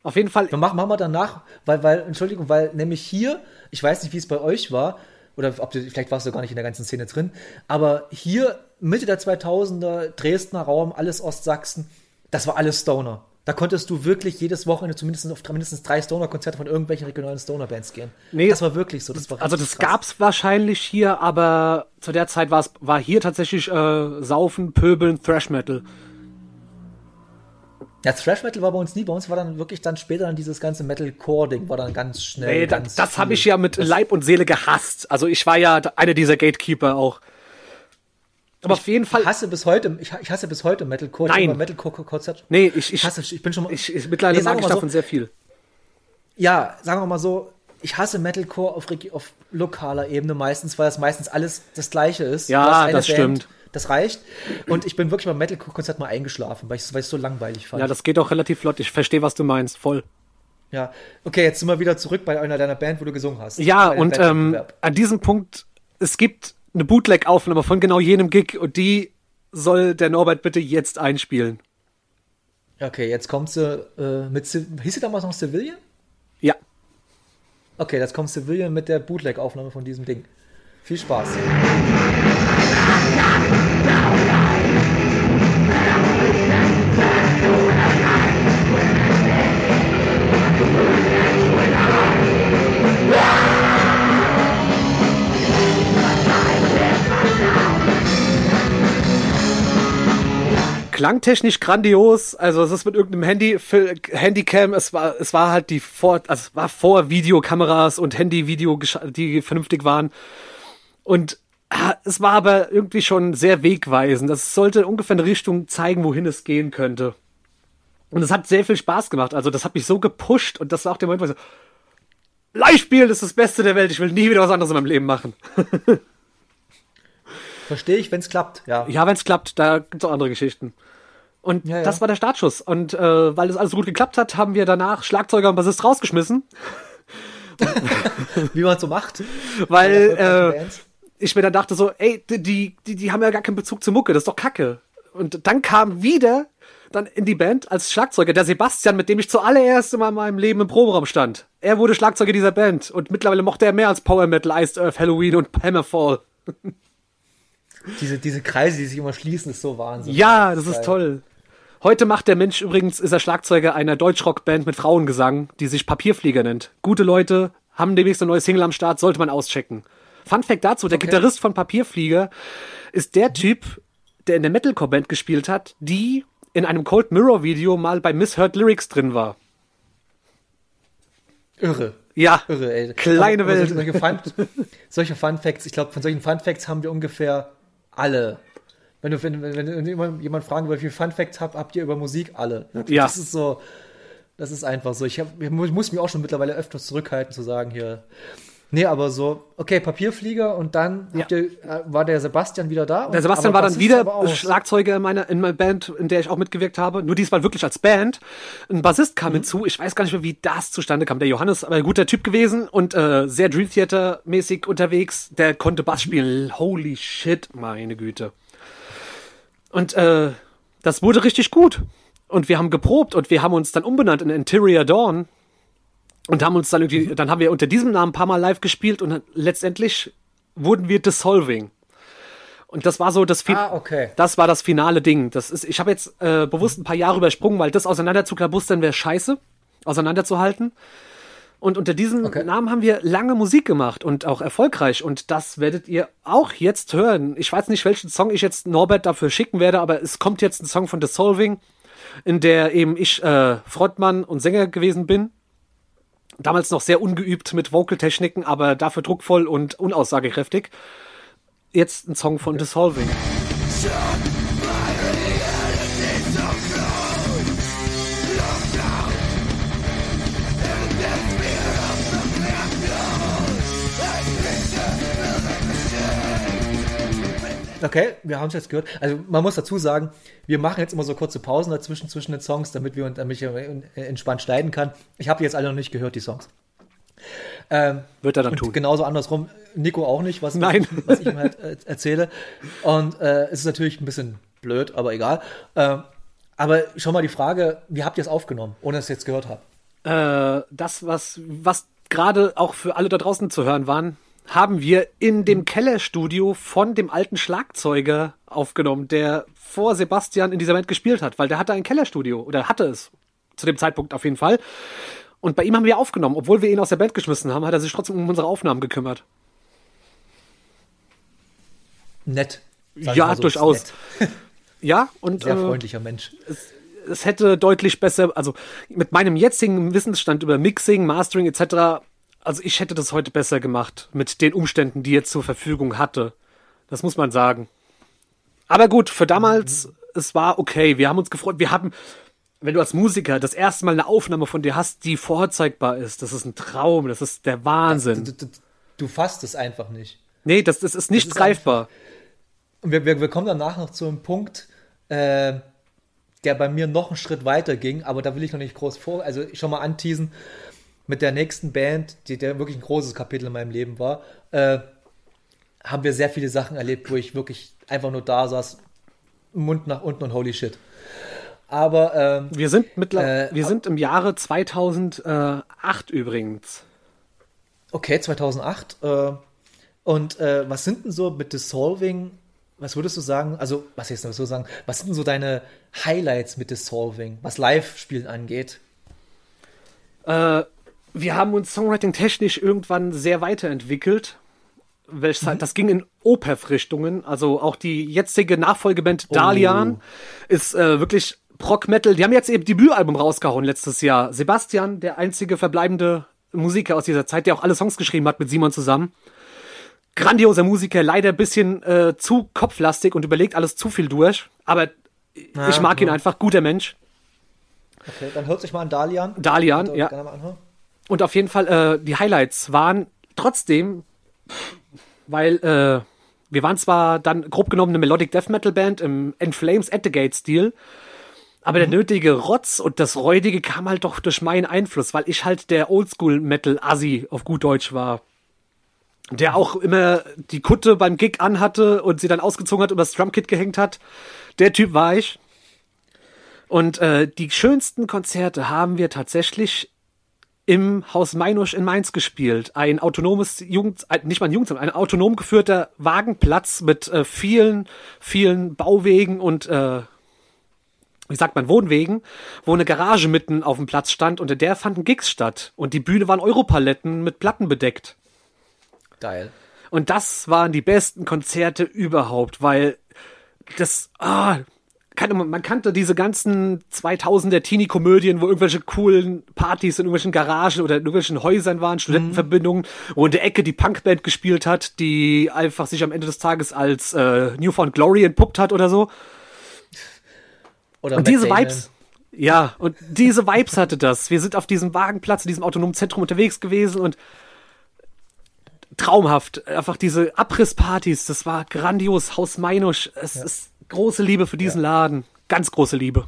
Auf jeden Fall. Machen, machen wir danach, weil, weil, Entschuldigung, weil nämlich hier, ich weiß nicht, wie es bei euch war, oder ob du, vielleicht warst du gar nicht in der ganzen Szene drin, aber hier Mitte der 2000er, Dresdner Raum, alles Ostsachsen, das war alles Stoner. Da konntest du wirklich jedes Wochenende zumindest auf mindestens drei Stoner-Konzerte von irgendwelchen regionalen Stoner-Bands gehen. Nee. das war wirklich so. Das war Also das krass. gab's wahrscheinlich hier, aber zu der Zeit war's, war hier tatsächlich äh, Saufen, Pöbeln, Thrash Metal. Ja, Thrash Metal war bei uns nie. Bei uns war dann wirklich dann später dann dieses ganze Metal-Core-Ding, war dann ganz schnell. Da, ganz das habe viel. ich ja mit Leib und Seele gehasst. Also ich war ja einer dieser Gatekeeper auch. Aber auf jeden Fall. Ich hasse bis heute, ich, ich hasse bis heute Metalcore. Nein. Ich habe Metalcore-Konzert. Nee, ich, ich, hasse, ich bin schon mal. ich, ich mittlerweile Nee, mag ich davon so, sehr viel. Ja, sagen wir mal so, ich hasse Metalcore auf, auf lokaler Ebene meistens, weil das meistens alles das Gleiche ist. Ja, das stimmt. Das reicht. Und ich bin wirklich beim Metalcore-Konzert mal eingeschlafen, weil ich es so langweilig fand. Ja, das geht auch relativ flott. Ich verstehe, was du meinst. Voll. ja. Okay, jetzt sind wir wieder zurück bei einer deiner Band, wo du gesungen hast. Ja, und ähm, an diesem Punkt, es gibt eine Bootleg-Aufnahme von genau jenem Gig und die soll der Norbert bitte jetzt einspielen. Okay, jetzt kommt sie äh, mit. Hieß sie damals noch Civilian? Ja. Okay, jetzt kommt Civilian mit der Bootleg-Aufnahme von diesem Ding. Viel Spaß. Klangtechnisch grandios. Also es ist mit irgendeinem Handy, Handycam, es war, es war halt die vor, also es war vor Videokameras und Handy-Video, die vernünftig waren. Und ah, es war aber irgendwie schon sehr wegweisend. Das sollte ungefähr eine Richtung zeigen, wohin es gehen könnte. Und es hat sehr viel Spaß gemacht. Also das hat mich so gepusht und das war auch der Moment, wo ich so, Live-Spielen ist das Beste der Welt. Ich will nie wieder was anderes in meinem Leben machen. Verstehe ich, wenn es klappt. Ja. Ja, wenn es klappt, da gibt's auch andere Geschichten. Und Ja, ja. das war der Startschuss. Und äh, weil das alles so gut geklappt hat, haben wir danach Schlagzeuger und Bassist rausgeschmissen, Wie man so macht. weil äh, ich mir dann dachte so, ey, die, die, die haben ja gar keinen Bezug zur Mucke, das ist doch Kacke. Und dann kam wieder dann in die Band als Schlagzeuger der Sebastian, mit dem ich zuallererst in meinem Leben im Proberaum stand. Er wurde Schlagzeuger dieser Band und mittlerweile mochte er mehr als Power Metal, Iced Earth, Halloween und Hammerfall. Diese, diese Kreise, die sich immer schließen, ist so Wahnsinn. Ja, das ist toll. Heute macht der Mensch übrigens, ist er Schlagzeuger einer Deutschrockband mit Frauengesang, die sich Papierflieger nennt. Gute Leute, haben demnächst eine neue Single am Start, sollte man auschecken. Fun Fact dazu, der Gitarrist von Papierflieger ist der Typ, der in der Metalcore-Band gespielt hat, die in einem Cold Mirror Video mal bei Misheard Lyrics drin war. Irre. Ja, Irre, ey. Kleine Aber- aber Welt. Solche, Fun, solche Fun Facts, ich glaube, von solchen Fun Facts haben wir ungefähr alle. Wenn du, wenn, wenn, wenn jemand, fragen will, wie viele Fun Facts habt, habt ihr über Musik? Alle. Ja. Das ist so, das ist einfach so. Ich, hab, ich muss mich auch schon mittlerweile öfters zurückhalten, zu sagen hier. Nee, aber so, okay, Papierflieger und dann habt ihr, äh, war der Sebastian wieder da. Der Sebastian war dann wieder. Schlagzeuger in meiner, in meiner Band, in der ich auch mitgewirkt habe. Nur diesmal wirklich als Band. Ein Bassist Mhm. kam hinzu. Ich weiß gar nicht mehr, wie das zustande kam. Der Johannes, aber ein guter Typ gewesen und äh, sehr Dream Theater mäßig unterwegs. Der konnte Bass spielen. Holy shit, meine Güte. Und äh, das wurde richtig gut. Und wir haben geprobt und wir haben uns dann umbenannt in Interior Dawn. Und haben uns dann irgendwie, Mhm. dann haben wir unter diesem Namen ein paar Mal live gespielt und letztendlich wurden wir Dissolving. Und das war so das Fin- Ah, okay. Das war das finale Ding. Das ist, ich habe jetzt äh, bewusst ein paar Jahre übersprungen, weil das auseinanderzuklabustern wäre scheiße. auseinanderzuhalten. Und unter diesem Okay. Namen haben wir lange Musik gemacht und auch erfolgreich. Und das werdet ihr auch jetzt hören. Ich weiß nicht, welchen Song ich jetzt Norbert dafür schicken werde, aber es kommt jetzt ein Song von The Solving, in der eben ich äh, Frontmann und Sänger gewesen bin. Damals noch sehr ungeübt mit Vocaltechniken, aber dafür druckvoll und unaussagekräftig. Jetzt ein Song von The Solving. Okay, wir haben es jetzt gehört. Also man muss dazu sagen, wir machen jetzt immer so kurze Pausen dazwischen zwischen den Songs, damit wir damit ich entspannt schneiden kann. Ich habe die jetzt alle noch nicht gehört, die Songs. Ähm, Wird er dann und tun. genauso andersrum, Nico auch nicht, was, Nein. was ich ihm halt äh, erzähle. Und äh, es ist natürlich ein bisschen blöd, aber egal. Ähm, aber schon mal die Frage, wie habt ihr es aufgenommen, ohne dass ihr es jetzt gehört habt? äh, das, was, was gerade auch für alle da draußen zu hören waren, haben wir in dem Kellerstudio von dem alten Schlagzeuger aufgenommen, der vor Sebastian in dieser Band gespielt hat, weil der hatte ein Kellerstudio oder hatte es zu dem Zeitpunkt auf jeden Fall. Und bei ihm haben wir aufgenommen, obwohl wir ihn aus der Band geschmissen haben, hat er sich trotzdem um unsere Aufnahmen gekümmert. Nett. ja, so, durchaus. nett. Ja, und Sehr äh, freundlicher Mensch. es hätte deutlich besser, also mit meinem jetzigen Wissensstand über Mixing, Mastering etc., also ich hätte das heute besser gemacht mit den Umständen, die er zur Verfügung hatte. Das muss man sagen. Aber gut, für damals, es war okay. Wir haben uns gefreut. Wir haben, wenn du als Musiker das erste Mal eine Aufnahme von dir hast, die vorzeigbar ist, das ist ein Traum, das ist der Wahnsinn. Du, du, du fasst es einfach nicht. nee, das, das ist nicht ist greifbar. Und wir, wir, wir kommen danach noch zu einem Punkt, äh, der bei mir noch einen Schritt weiter ging, aber da will ich noch nicht groß vor, also schon mal anteasen. Mit der nächsten Band, die der wirklich ein großes Kapitel in meinem Leben war, äh, haben wir sehr viele Sachen erlebt, wo ich wirklich einfach nur da saß, Mund nach unten und holy shit. Aber ähm, Wir sind, mittler Äh, wir sind im Jahre 2008 übrigens. Okay, 2008. Äh, und äh, was sind denn so mit Dissolving, was würdest du sagen, also, was jetzt so sagen, was sind denn so deine Highlights mit Dissolving, was Live-Spielen angeht? Äh, wir haben uns songwriting-technisch irgendwann sehr weiterentwickelt. Welches halt, das ging in Opeth-Richtungen. Also auch die jetzige Nachfolgeband Dalian ist äh, wirklich Prog-Metal. Die haben jetzt eben Debütalbum rausgehauen letztes Jahr. Sebastian, der einzige verbleibende Musiker aus dieser Zeit, der auch alle Songs geschrieben hat mit Simon zusammen. Grandioser Musiker, leider ein bisschen äh, zu kopflastig und überlegt alles zu viel durch. Aber ich mag ihn ja. einfach, guter Mensch. Okay, dann hört sich mal an Dalian. Dalian, Könnt ihr ja. Und auf jeden Fall, äh, die Highlights waren trotzdem, weil äh, wir waren zwar dann grob genommen eine Melodic Death Metal Band im In Flames at the Gate Stil, aber der nötige Rotz und das Räudige kam halt doch durch meinen Einfluss, weil ich halt der Oldschool Metal Assi auf gut Deutsch war. Der auch immer die Kutte beim Gig anhatte und sie dann ausgezogen hat und das Drumkit gehängt hat. Der Typ war ich. Und äh, die schönsten Konzerte haben wir tatsächlich im Haus Meinusch in Mainz gespielt. Ein autonomes Jugend, ein- nicht mal ein Jugendamt, ein autonom geführter Wagenplatz mit äh, vielen, vielen Bauwegen und äh, wie sagt man, Wohnwegen, wo eine Garage mitten auf dem Platz stand und in der fanden Gigs statt. Und die Bühne waren Europaletten mit Platten bedeckt. Geil. Und das waren die besten Konzerte überhaupt, weil das, ah, keine, man kannte diese ganzen 2000er Teenie-Komödien, wo irgendwelche coolen Partys in irgendwelchen Garagen oder in irgendwelchen Häusern waren, Studentenverbindungen, wo in der Ecke die Punkband gespielt hat, die einfach sich am Ende des Tages als äh, Newfound Glory entpuppt hat oder so. Oder Und Matt diese Damon. Vibes, ja, und diese Vibes hatte das. Wir sind auf diesem Wagenplatz, in diesem autonomen Zentrum unterwegs gewesen und traumhaft. Einfach diese Abrisspartys, das war grandios. Haus Meinusch, es ist große Liebe für diesen Laden. Ganz große Liebe.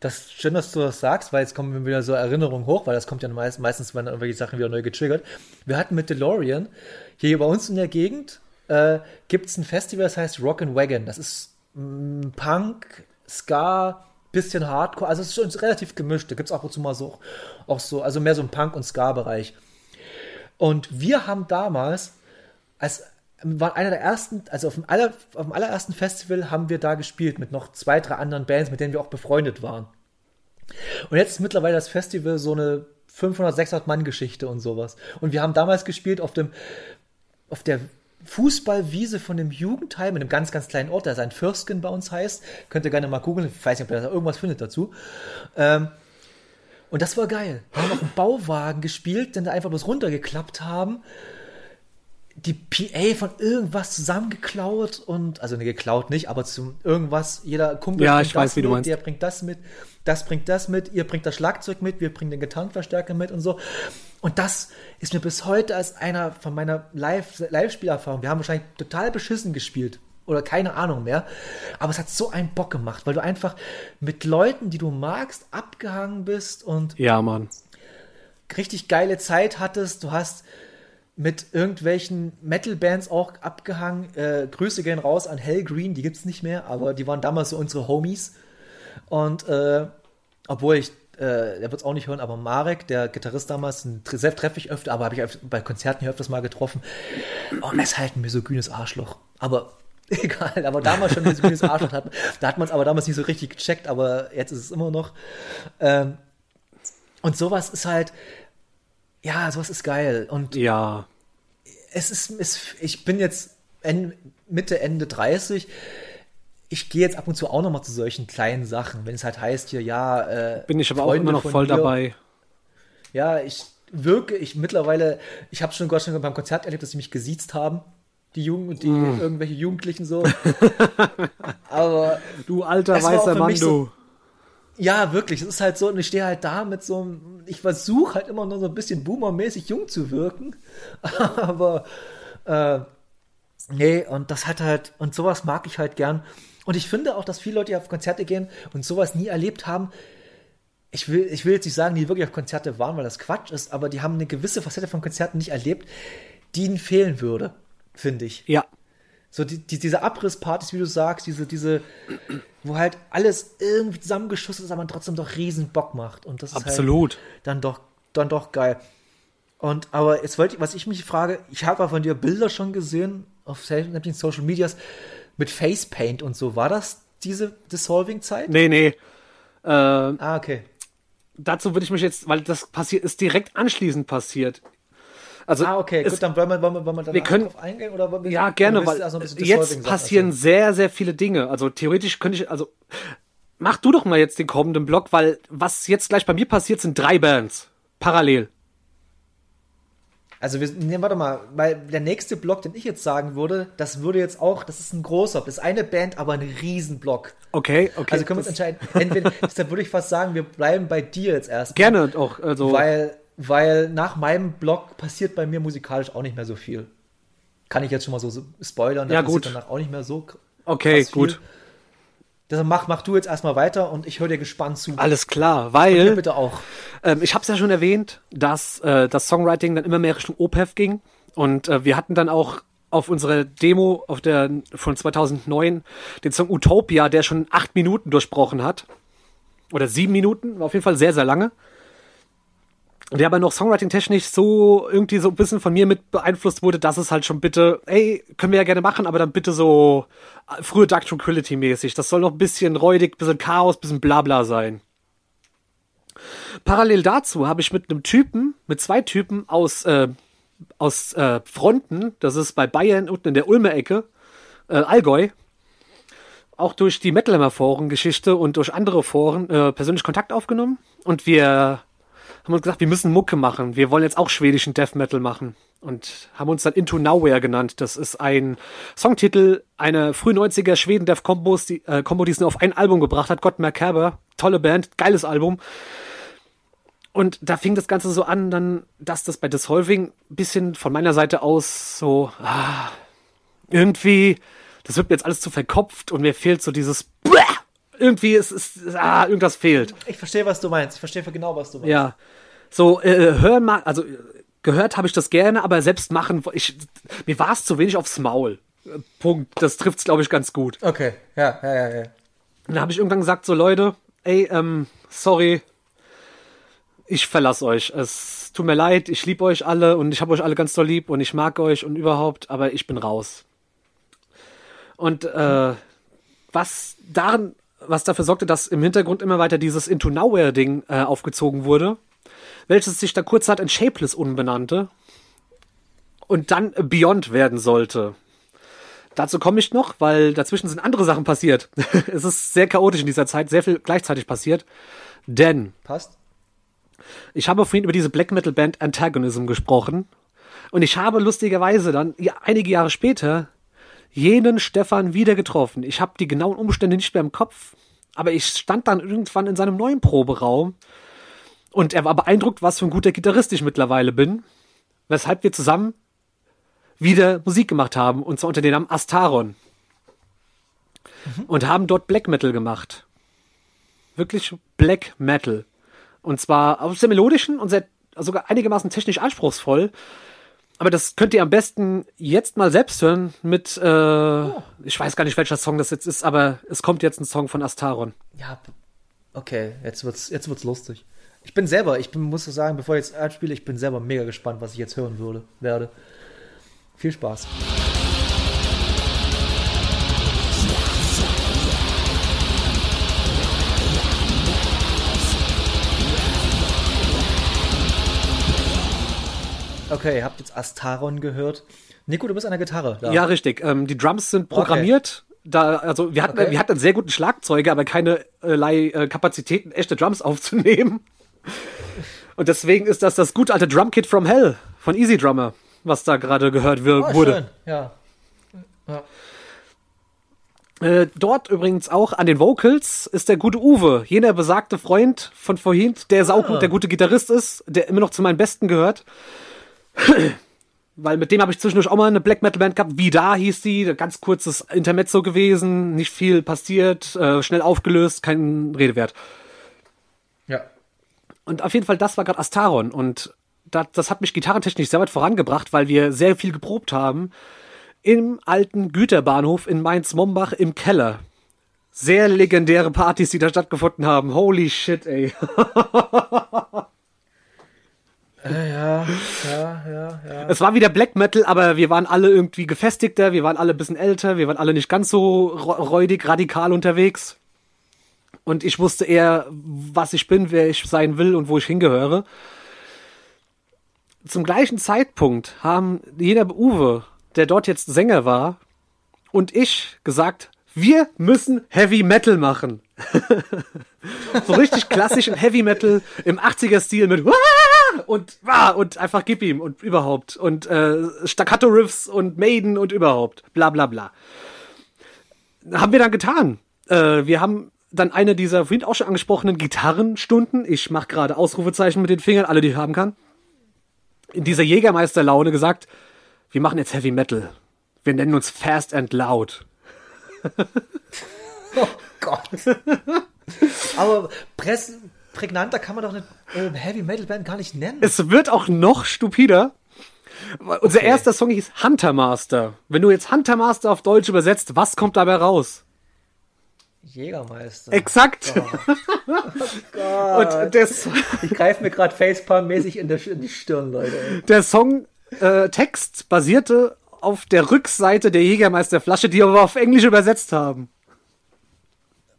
Das ist schön, dass du das sagst, weil jetzt kommen wieder so Erinnerungen hoch, weil das kommt ja meist, meistens, wenn irgendwelche Sachen wieder neu getriggert. Wir hatten mit DeLorean hier bei uns in der Gegend äh, gibt es ein Festival, das heißt Rock and Wagon. Das ist mm, Punk, Ska, bisschen Hardcore, also es ist schon relativ gemischt. Da gibt es ab und zu mal so auch so, also mehr so ein Punk- und Ska-Bereich. Und wir haben damals, als waren einer der ersten, also auf dem, aller, auf dem allerersten Festival haben wir da gespielt mit noch zwei, drei anderen Bands, mit denen wir auch befreundet waren. Und jetzt ist mittlerweile das Festival so eine 500, 600 Mann Geschichte und sowas. Und wir haben damals gespielt auf dem, auf der Fußballwiese von dem Jugendheim in einem ganz, ganz kleinen Ort, der sein Fürstgen bei uns heißt. Könnt ihr gerne mal googeln. Ich weiß nicht, ob ihr da irgendwas findet dazu. Ähm, und das war geil. Wir haben auf einem Bauwagen gespielt, den da einfach bloß runtergeklappt haben. Die PA von irgendwas zusammengeklaut und, also ne, geklaut nicht, aber zum irgendwas, jeder Kumpel Ja, bringt ich weiß, das wie du mit, meinst. der bringt das mit, das bringt das mit, ihr bringt das Schlagzeug mit, wir bringen den Gitarrenverstärker mit und so. Und das ist mir bis heute als einer von meiner Live- Live-Spielerfahrung, wir haben wahrscheinlich total beschissen gespielt oder keine Ahnung mehr, aber es hat so einen Bock gemacht, weil du einfach mit Leuten, die du magst, abgehangen bist und Ja, Mann. richtig geile Zeit hattest. Du hast mit irgendwelchen Metal-Bands auch abgehangen. Äh, Grüße gehen raus an Hell Green, die gibt's nicht mehr, aber die waren damals so unsere Homies. Und äh, obwohl ich, äh, der wird's auch nicht hören, aber Marek, der Gitarrist damals, selbst treffe ich öfter, aber habe ich bei Konzerten hier öfters mal getroffen. Und er ist halt ein misogynes Arschloch. Aber egal, aber damals schon ein misogynes Arschloch. Hat, da hat man es aber damals nicht so richtig gecheckt, aber jetzt ist es immer noch. Ähm, und sowas ist halt, ja, sowas ist geil. Und Ja. es ist, es, ich bin jetzt Mitte, Ende 30. Ich gehe jetzt ab und zu auch noch mal zu solchen kleinen Sachen, wenn es halt heißt hier, ja, äh, Bin ich aber auch Freunde immer noch voll dir- dabei. Ja, ich wirke, ich mittlerweile, ich habe schon Gott Dank beim Konzert erlebt, dass sie mich gesiezt haben. Die Jugend, die Mm. irgendwelche Jugendlichen so. Aber Du alter auch weißer Mann, so- du. Ja, wirklich. Es ist halt so, und ich stehe halt da mit so einem, ich versuche halt immer nur so ein bisschen boomermäßig jung zu wirken. Aber, äh, nee, und das hat halt, und sowas mag ich halt gern. Und ich finde auch, dass viele Leute die auf Konzerte gehen und sowas nie erlebt haben. Ich will, ich will jetzt nicht sagen, die wirklich auf Konzerte waren, weil das Quatsch ist, aber die haben eine gewisse Facette von Konzerten nicht erlebt, die ihnen fehlen würde, finde ich. Ja. So die, die, diese Abrisspartys, wie du sagst, diese, diese, wo halt alles irgendwie zusammengeschussen ist, aber man trotzdem doch riesen Bock macht. Und das ist Absolut. halt dann doch, dann doch geil. Und aber jetzt wollte ich, was ich mich frage, ich habe ja von dir Bilder schon gesehen auf sämtlichen Social Medias mit Facepaint und so. War das diese Dissolving-Zeit? Nee, nee. Äh, Ah, okay. dazu würde ich mich jetzt, weil das passiert, ist direkt anschließend passiert. Also, Ah, okay, gut, dann wollen wir, wollen wir, wollen wir danach können- drauf eingehen? Oder wollen wir- Ja, gerne, weil bisschen jetzt passieren erzählen? sehr, sehr viele Dinge. Also theoretisch könnte ich, also mach du doch mal jetzt den kommenden Block, weil was jetzt gleich bei mir passiert, sind drei Bands. Parallel. Also wir, nee, warte mal, weil der nächste Block, den ich jetzt sagen würde, das würde jetzt auch, das ist ein großer, das ist eine Band, aber ein Riesenblock. Okay, okay. Also können wir uns entscheiden, entweder, deshalb würde ich fast sagen, wir bleiben bei dir jetzt erst. Gerne auch, also. Weil, weil nach meinem Block passiert bei mir musikalisch auch nicht mehr so viel. Kann ich jetzt schon mal so, spoilern, da Ja, gut. danach auch nicht mehr so okay, gut. Deshalb mach, mach du jetzt erstmal weiter und ich höre dir gespannt zu. Alles klar, weil bitte auch. ähm, ich habe es ja schon erwähnt, dass äh, das Songwriting dann immer mehr Richtung OPEF ging und äh, wir hatten dann auch auf unserer Demo auf der von 2009 den Song Utopia, der schon acht Minuten durchbrochen hat oder sieben Minuten, war auf jeden Fall sehr sehr lange. Der aber noch Songwriting-technisch so irgendwie so ein bisschen von mir mit beeinflusst wurde, dass es halt schon bitte, ey, können wir ja gerne machen, aber dann bitte so äh, frühe Dark Tranquility-mäßig. Das soll noch ein bisschen räudig, bisschen Chaos, bisschen Blabla sein. Parallel dazu habe ich mit einem Typen, mit zwei Typen aus, äh, aus äh, Fronten, das ist bei Bayern unten in der Ulmer Ecke, äh, Allgäu, auch durch die Metalhammer Foren-Geschichte und durch andere Foren äh, persönlich Kontakt aufgenommen. Und wir haben uns gesagt, wir müssen Mucke machen. Wir wollen jetzt auch schwedischen Death Metal machen. Und haben uns dann Into Nowhere genannt. Das ist ein Songtitel einer frühen 90er Schweden Death Combos, die, äh, Combo, die es nur auf ein Album gebracht hat. Gott Mercaber. Tolle Band, geiles Album. Und da fing das Ganze so an, dann, dass das bei Dissolving ein bisschen von meiner Seite aus so, ah, irgendwie, das wird mir jetzt alles zu verkopft und mir fehlt so dieses, Bäh! Irgendwie ist, ist ah, irgendwas fehlt. Ich verstehe, was du meinst. Ich verstehe genau, was du meinst. Ja. So, äh, hören mal, also äh, gehört habe ich das gerne, aber selbst machen, ich, mir war es zu wenig aufs Maul. Punkt. Das trifft's, glaube ich, ganz gut. Okay, ja, ja, ja, ja. Und dann habe ich irgendwann gesagt, so Leute, ey, ähm, sorry, ich verlasse euch. Es tut mir leid, ich liebe euch alle und ich habe euch alle ganz doll lieb und ich mag euch und überhaupt, aber ich bin raus. Und äh, was darin was dafür sorgte, dass im Hintergrund immer weiter dieses Into Nowhere-Ding äh, aufgezogen wurde, welches sich da kurzerhand in Shapeless umbenannte und dann Beyond werden sollte. Dazu komme ich noch, weil dazwischen sind andere Sachen passiert. es ist sehr chaotisch in dieser Zeit, sehr viel gleichzeitig passiert. Denn Passt? ich habe vorhin über diese Black Metal Band Antagonism gesprochen. Und ich habe lustigerweise dann ja, einige Jahre später jenen Stefan wieder getroffen. Ich habe die genauen Umstände nicht mehr im Kopf, aber ich stand dann irgendwann in seinem neuen Proberaum und er war beeindruckt, was für ein guter Gitarrist ich mittlerweile bin, weshalb wir zusammen wieder Musik gemacht haben, und zwar unter dem Namen Astaron. Und haben dort Black Metal gemacht. Wirklich Black Metal. Und zwar auch sehr melodischen und sehr, sogar einigermaßen technisch anspruchsvoll. Aber das könnt ihr am besten jetzt mal selbst hören mit, äh, ich weiß gar nicht, welcher Song das jetzt ist, aber es kommt jetzt ein Song von Astaron. Ja, okay, jetzt wird's, jetzt wird's lustig. Ich bin selber, ich bin, muss sagen, bevor ich jetzt abspiele, ich bin selber mega gespannt, was ich jetzt hören würde, werde. Viel Spaß. Okay, ihr habt jetzt Astaron gehört. Nico, du bist an der Gitarre. Da. Ja, richtig. Ähm, die Drums sind programmiert. Da, also wir hatten, Okay. wir hatten einen sehr guten Schlagzeuger, aber keinerlei äh, Kapazitäten, echte Drums aufzunehmen. Und deswegen ist das das gute alte Drumkit from Hell von Easy Drummer, was da gerade gehört wir- Oh, wurde. schön. Ja. Äh, dort übrigens auch an den Vocals ist der gute Uwe, jener besagte Freund von vorhin, der saugut, Ah. der gute Gitarrist ist, der immer noch zu meinen Besten gehört. Weil mit dem habe ich zwischendurch auch mal eine Black Metal Band gehabt. Wie da hieß die, ganz kurzes Intermezzo gewesen, nicht viel passiert, äh, schnell aufgelöst, kein Redewert. Ja. Und auf jeden Fall, das war gerade Astaron. Und das, das hat mich gitarrentechnisch sehr weit vorangebracht, weil wir sehr viel geprobt haben. Im alten Güterbahnhof in Mainz-Mombach im Keller. Sehr legendäre Partys, die da stattgefunden haben. Holy shit, ey. Ja, ja, ja, ja. Es war wieder Black Metal, aber wir waren alle irgendwie gefestigter, wir waren alle ein bisschen älter, wir waren alle nicht ganz so räudig, radikal unterwegs. Und ich wusste eher, was ich bin, wer ich sein will und wo ich hingehöre. Zum gleichen Zeitpunkt haben jener Uwe, der dort jetzt Sänger war, und ich gesagt, wir müssen Heavy Metal machen. so richtig klassischen Heavy Metal im 80er Stil mit! Und Wah! und einfach gib ihm und überhaupt und äh, Staccato Riffs und Maiden und überhaupt bla bla bla. Haben wir dann getan. Äh, wir haben dann eine dieser vorhin auch schon angesprochenen Gitarrenstunden, ich mache gerade Ausrufezeichen mit den Fingern, alle die ich haben kann, in dieser Jägermeister-Laune gesagt, wir machen jetzt Heavy Metal. Wir nennen uns Fast and Loud. Oh Gott. Aber press, prägnanter kann man doch eine äh, Heavy Metal Band gar nicht nennen. Es wird auch noch stupider. Unser Okay. erster Song hieß Hunter Master. Wenn du jetzt Hunter Master auf Deutsch übersetzt, was kommt dabei raus? Jägermeister. Exakt. Gott. Und der, S- Ich greife mir gerade Facepalm-mäßig in, in die Stirn, Leute. der Song äh, basierte auf der Rückseite der Jägermeisterflasche, die wir aber auf Englisch übersetzt haben.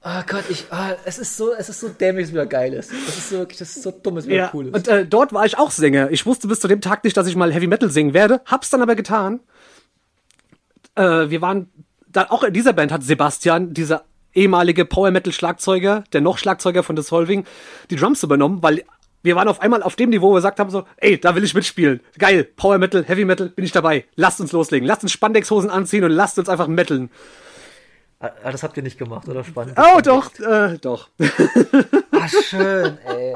Oh Gott, ich, ah, es ist so, es ist so dämlich, wie er geil ist. Das ist so wirklich, das ist so dumm, es wieder cool ist. Und äh, dort war ich auch Sänger. Ich wusste bis zu dem Tag nicht, dass ich mal Heavy Metal singen werde. Hab's dann aber getan. Äh, wir waren da auch in dieser Band hat Sebastian, dieser ehemalige Power Metal Schlagzeuger, der noch Schlagzeuger von Dissolving, die Drums übernommen, weil wir waren auf einmal auf dem Niveau, wo wir gesagt haben so, ey, da will ich mitspielen. Geil, Power Metal, Heavy Metal, bin ich dabei. Lasst uns loslegen. Lasst uns Spandexhosen anziehen und lasst uns einfach metaln. Ah, das habt ihr nicht gemacht, oder? Spannend. Oh, doch, äh, doch. Ah, schön, ey.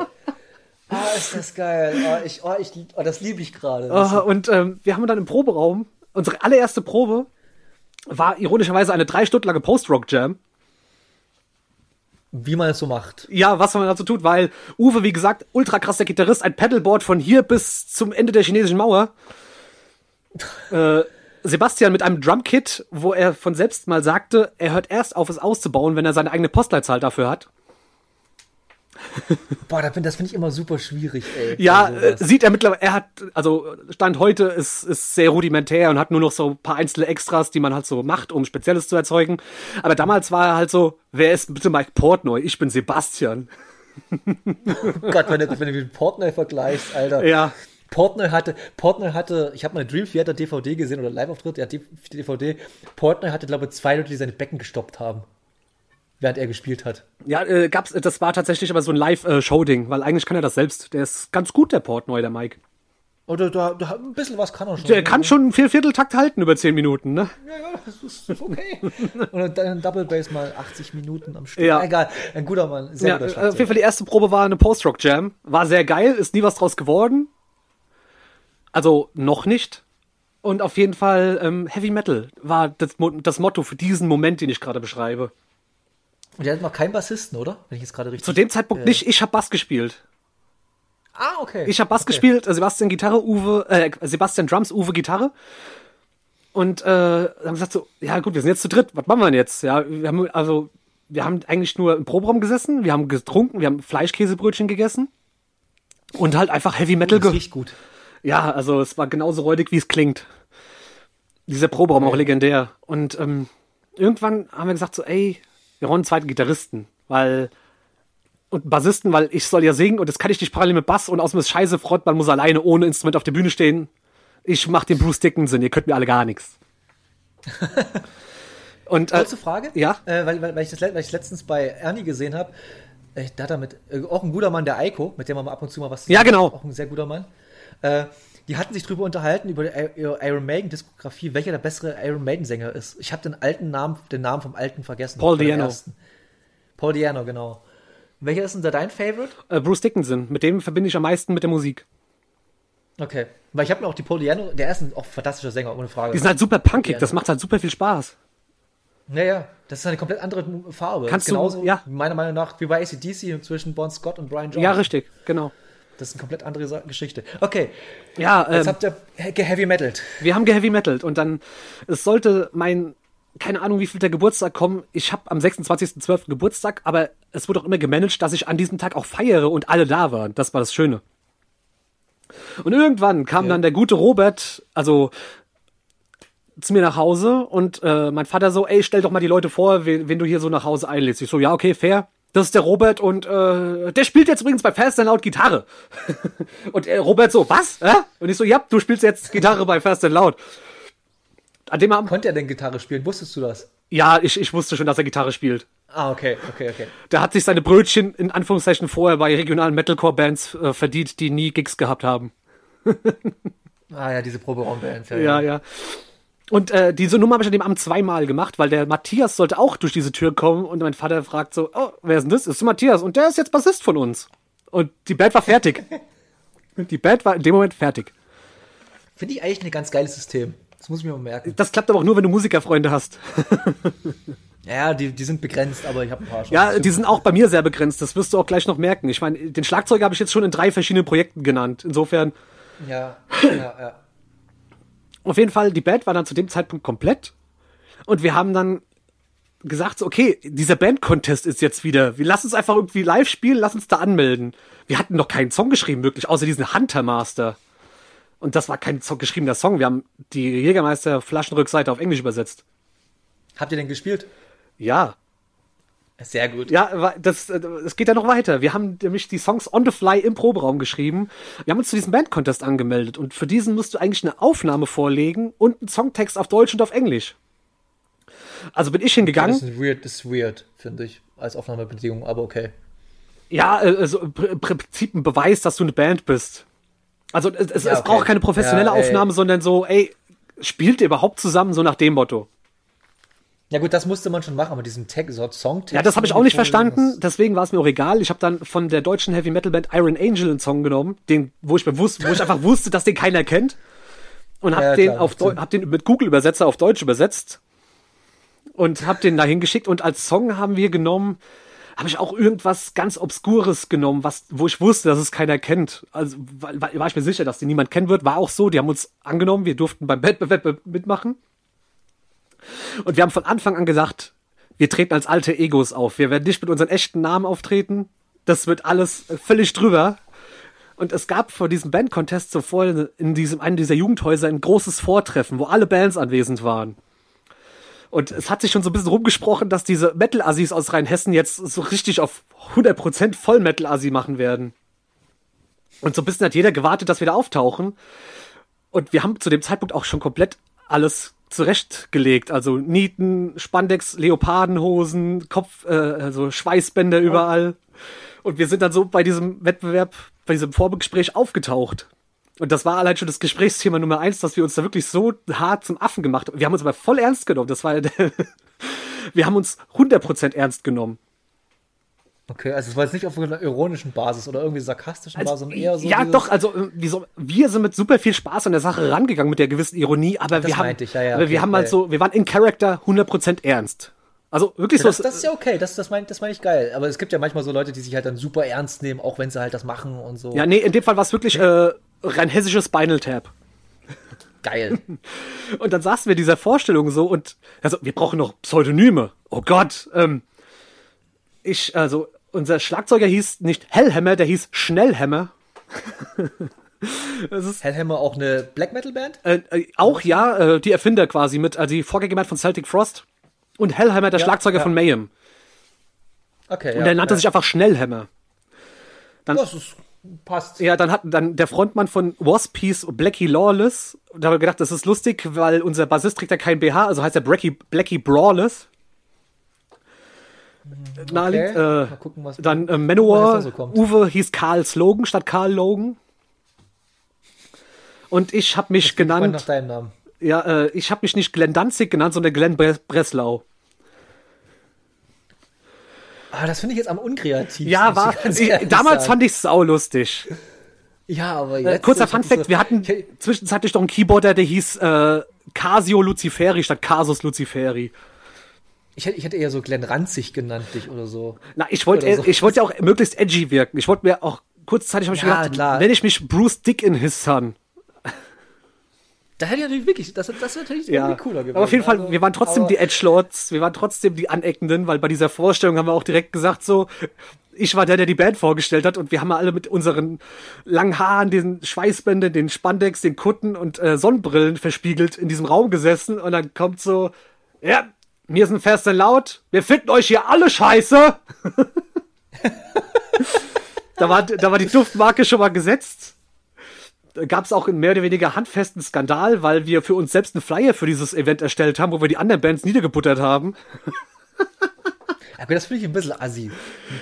Ah, ist das geil. Oh, ich, oh, ich, oh, das liebe ich gerade. Aha, und ähm, wir haben dann im Proberaum, unsere allererste Probe war ironischerweise eine drei Stunden lange Post-Rock-Jam. Wie man es so macht. Ja, was man dazu tut, weil Uwe, wie gesagt, ultra krasser Gitarrist, ein Pedalboard von hier bis zum Ende der chinesischen Mauer. Äh, Sebastian mit einem Drumkit, wo er von selbst mal sagte, er hört erst auf, es auszubauen, wenn er seine eigene Postleitzahl dafür hat. Boah, das finde ich immer super schwierig, ey. Ja, Also äh, sieht er mittlerweile, er hat, also Stand heute ist, ist sehr rudimentär und hat nur noch so ein paar einzelne Extras, die man halt so macht, um Spezielles zu erzeugen. Aber damals war er halt so, wer ist bitte Mike Portnoy? Ich bin Sebastian. Gott, wenn du, wenn du mit Portnoy vergleichst, Alter. Ja. Portnoy hatte, Portnoy hatte, ich habe mal Dream Theater DVD gesehen oder Live-Auftritt, die DVD. Portnoy hatte, glaube ich, zwei Leute, die seine Becken gestoppt haben. Während er gespielt hat. Ja, äh, gab's, das war tatsächlich aber so ein Live-Show-Ding, weil eigentlich kann er das selbst. Der ist ganz gut, der Portnoy, der Mike. Oder da, da, ein bisschen was kann er schon. Der kann schon einen Viervierteltakt halten über zehn Minuten, ne? Ja, ja, das ist okay. Und dann ein Double Bass mal 80 Minuten am Stück. Ja. Egal, ein guter Mann. Sehr Ja, guter äh, auf Schlagzeuger. jeden Fall die erste Probe war eine Post-Rock-Jam. War sehr geil, ist nie was draus geworden. Also noch nicht. Und auf jeden Fall ähm, Heavy Metal war das, das Motto für diesen Moment, den ich gerade beschreibe. Und der hat noch keinen Bassisten, oder? Wenn ich jetzt gerade richtig. Zu dem Zeitpunkt nicht, ich habe Bass gespielt. ah, okay. Ich habe Bass okay. gespielt, äh, Sebastian Gitarre, Uwe, äh, Sebastian Drums, Uwe Gitarre. Und äh, haben gesagt so, ja gut, wir sind jetzt zu dritt, was machen wir denn jetzt? Ja, wir haben also wir haben eigentlich nur im Proberaum gesessen, wir haben getrunken, wir haben Fleischkäsebrötchen gegessen und halt einfach Heavy Metal Das ge riecht gut. Ja, also es war genauso räudig, wie es klingt. Dieser Proberaum auch legendär. Und ähm, irgendwann haben wir gesagt so, ey, wir brauchen einen zweiten Gitarristen, weil und Bassisten, weil ich soll ja singen und das kann ich nicht parallel mit Bass und außerdem ist scheiße, Frontmann muss alleine ohne Instrument auf der Bühne stehen. Ich mach den Bruce Dickinson, ihr könnt mir alle gar nichts. Und äh, Kurze Frage? Ja. Äh, weil, weil, weil, ich das, weil ich letztens bei Ernie gesehen habe, äh, da hat er mit, äh, auch ein guter Mann, der Eiko, mit dem man mal ab und zu mal was Ja, genau. Auch ein sehr guter Mann. Äh, die hatten sich drüber unterhalten, über die Iron Maiden-Diskografie, welcher der bessere Iron Maiden-Sänger ist. Ich habe den alten Namen, den Namen vom alten vergessen. Paul ersten. Paul Diano, genau. Welcher ist denn da dein Favorite? äh, Bruce Dickinson, mit dem verbinde ich am meisten mit der Musik. Okay. Weil ich habe mir auch die Paul Diano, der ist ein auch fantastischer Sänger, ohne Frage. Die sind halt super punkig, das macht halt super viel Spaß. Ja, ja, das ist eine komplett andere Farbe. Kannst du- Genauso, ja. meiner Meinung nach, wie bei ACDC zwischen Bon Scott und Brian Jones. Ja, richtig, genau. Das ist eine komplett andere Geschichte. Okay, Ja, ähm, jetzt habt ihr he- geheavy metalled. wir haben geheavy metalt und dann, es sollte mein, keine Ahnung, wie viel der Geburtstag kommen. Ich habe am 26.12. Geburtstag, aber es wurde auch immer gemanagt, dass ich an diesem Tag auch feiere und alle da waren. Das war das Schöne. Und irgendwann kam dann der gute Robert, also zu mir nach Hause und äh, mein Vater so, ey, stell doch mal die Leute vor, wen, wen du hier so nach Hause einlädst. Ich so, ja, okay, fair. Das ist der Robert und äh, der spielt jetzt übrigens bei Fast and Loud Gitarre. und äh, Robert so, was? Äh? Und ich so, ja, du spielst jetzt Gitarre bei Fast and Loud. An dem Abend, Konnte er denn Gitarre spielen? Wusstest du das? ja, ich, ich wusste schon, dass er Gitarre spielt. Ah, okay, okay, okay. Der hat sich seine Brötchen in Anführungszeichen vorher bei regionalen Metalcore-Bands äh, verdient, die nie Gigs gehabt haben. Ah ja, diese Proberaumband. Ja, ja. Und äh, diese Nummer habe ich an dem Abend zweimal gemacht, weil der Matthias sollte auch durch diese Tür kommen und mein Vater fragt so, oh, wer ist denn das? Das ist Matthias und der ist jetzt Bassist von uns. Und die Band war fertig. die Band war in dem Moment fertig. Finde ich eigentlich ein ganz geiles System. Das muss ich mir mal merken. Das klappt aber auch nur, wenn du Musikerfreunde hast. Ja, die, die sind begrenzt, aber ich habe ein paar schon. Ja, die sind auch bei mir sehr begrenzt. Das wirst du auch gleich noch merken. Ich meine, den Schlagzeuger habe ich jetzt schon in drei verschiedenen Projekten genannt. Insofern, Ja, ja, ja. Auf jeden Fall, die Band war dann zu dem Zeitpunkt komplett. Und wir haben dann gesagt, so, okay, dieser Band-Contest ist jetzt wieder. Wir lassen uns einfach irgendwie live spielen, lass uns da anmelden. Wir hatten noch keinen Song geschrieben, wirklich, außer diesen Hunter Master. Und das war kein Song, geschriebener Song. Wir haben die Jägermeister Flaschenrückseite auf Englisch übersetzt. Habt ihr denn gespielt? Ja, Sehr gut. Ja, das, äh, es geht ja noch weiter. Wir haben nämlich die Songs on the fly im Proberaum geschrieben. Wir haben uns zu diesem Band-Contest angemeldet und für diesen musst du eigentlich eine Aufnahme vorlegen und einen Songtext auf Deutsch und auf Englisch. Also bin ich hingegangen. Das ist weird, das ist weird, finde ich, als Aufnahmebedingung, aber okay. Ja, äh, also im Pr- im Prinzip ein Beweis, dass du eine Band bist. Also es, es, Ja, es okay. braucht keine professionelle Ja. Aufnahme, sondern so, ey, spielt ihr überhaupt zusammen, so nach dem Motto. Ja gut, das musste man schon machen, aber diesen Tag, so Songtext. Ja, das habe ich auch nicht verstanden, deswegen war es mir auch egal. Ich habe dann von der deutschen Heavy Metal Band Iron Angel einen Song genommen, den, wo ich bewusst, wo ich einfach wusste, dass den keiner kennt. Und habe Ja, den klar, auf Deu- hab den mit Google Übersetzer auf Deutsch übersetzt und habe den dahin geschickt und als Song haben wir genommen, habe ich auch irgendwas ganz obskures genommen, was wo ich wusste, dass es keiner kennt. Also war, war, war ich mir sicher, dass den niemand kennen wird, war auch so, die haben uns angenommen, wir durften beim Wettbewerb mitmachen. Und wir haben von Anfang an gesagt, wir treten als alte Egos auf. Wir werden nicht mit unseren echten Namen auftreten. das wird alles völlig drüber. Und es gab vor diesem Band-Contest zuvor in diesem einen dieser Jugendhäuser ein großes Vortreffen, wo alle Bands anwesend waren. Und es hat sich schon so ein bisschen rumgesprochen, dass diese Metal-Assis aus Rheinhessen jetzt so richtig auf 100% Voll-Metal-Assi machen werden. Und so ein bisschen hat jeder gewartet, dass wir da auftauchen. Und wir haben zu dem Zeitpunkt auch schon komplett alles zurechtgelegt. Also Nieten, Spandex, Leopardenhosen, Kopf, äh, also Schweißbänder überall. Und wir sind dann so bei diesem Wettbewerb, bei diesem Vorbegespräch aufgetaucht. Und das war allein schon das Gesprächsthema Nummer eins, dass wir uns da wirklich so hart zum Affen gemacht haben. Wir haben uns aber voll ernst genommen. Das war, wir haben uns 100% ernst genommen. Okay, also es war jetzt nicht auf einer ironischen Basis oder irgendwie sarkastischen Also, Basis, sondern eher so. ja, doch, also äh, wir, so, wir sind mit super viel Spaß an der Sache rangegangen, mit der gewissen Ironie, aber Das wir haben, ich, ja, ja, aber okay, wir haben halt ja. so, wir waren in Character 100% ernst. Also wirklich Das, so. das ist ja okay, das, das meine das mein ich geil. Aber es gibt ja manchmal so Leute, die sich halt dann super ernst nehmen, auch wenn sie halt das machen und so. ja, nee, in dem Fall war es wirklich äh, rein hessisches Spinal Tap. Geil. Und dann saßen wir dieser Vorstellung so und also wir brauchen noch Pseudonyme. Oh Gott, ähm, ich also unser Schlagzeuger hieß nicht Hellhammer, der hieß Schnellhammer. Hellhammer auch eine Black Metal Band? Äh, äh, auch ja, äh, die Erfinder quasi mit, also die Vorgängerband von Celtic Frost und Hellhammer, der Ja, Schlagzeuger ja. von Mayhem. Okay, Und ja. der nannte sich einfach Schnellhammer. Das ist, passt. Ja, dann hat dann der Frontmann von Wasp hieß Blackie Lawless. Da haben wir gedacht, das ist lustig, weil unser Bassist trägt ja kein BH, also heißt er Blackie, Blackie Brawless. Naheliegend. Okay. Äh, gucken, was- dann äh, Manowar, so. Uwe hieß Karl Slogan statt Karl Logan. Und ich habe mich Ich freu nach genannt, deinem Namen. ja, äh, ich habe mich nicht Glenn Danzig genannt, sondern Glenn Bre Breslau. Ah, das finde ich jetzt am unkreativsten. Ja, war, ich damals sagen. fand ich es saulustig. Ja, aber Äh, jetzt. kurzer ich hab Fun Fact, so- wir hatten Ich, zwischenzeitlich noch einen Keyboarder, der hieß äh, Casio Luciferi statt Casus Luciferi. Ich, hätte- ich hätte eher so Glenn Ranzig genannt, dich oder so. Na, ich wollte so. ich wollte ja auch möglichst edgy wirken. Ich wollte mir auch kurzzeitig habe ich Ja, gedacht, klar. wenn ich mich Bruce Dick in his son. Da hätte ich natürlich wirklich, das, das wäre natürlich Ja. irgendwie cooler gewesen. Aber auf jeden Fall, Also, wir waren trotzdem die Edgelords, wir waren trotzdem die Aneckenden, weil bei dieser Vorstellung haben wir auch direkt gesagt so, ich war der, der die Band vorgestellt hat und wir haben alle mit unseren langen Haaren, den Schweißbändern, den Spandex, den Kutten und äh, Sonnenbrillen verspiegelt in diesem Raum gesessen und dann kommt so, ja, wir sind fest und laut, wir finden euch hier alle scheiße. da, war, da war die Duftmarke schon mal gesetzt gab es auch einen mehr oder weniger handfesten Skandal, weil wir für uns selbst einen Flyer für dieses Event erstellt haben, wo wir die anderen Bands niedergebuttert haben. Aber das finde ich ein bisschen assi,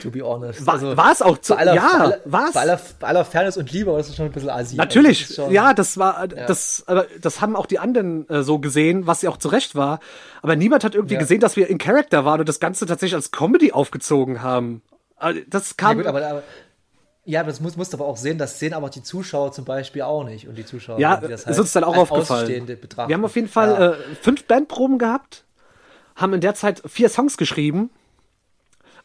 to be honest. War, war es auch zu, aller, ja, bei aller, war's. Bei aller, bei aller Fairness und Liebe, aber das ist schon ein bisschen assi. Also Natürlich, das ist schon- ja, das war, das, aber das haben auch die anderen äh, so gesehen, was ja auch zu Recht war. Aber niemand hat irgendwie Ja. gesehen, dass wir in Character waren und das Ganze tatsächlich als Comedy aufgezogen haben. Also, Das Ja, kam, gut, aber, aber ja, aber das muss, musst du aber auch sehen, das sehen aber die Zuschauer zum Beispiel auch nicht. Und die Zuschauer, ja, die das ist uns dann auch aufgefallen. Wir haben auf jeden Fall Ja. äh, fünf Bandproben gehabt, haben in der Zeit vier Songs geschrieben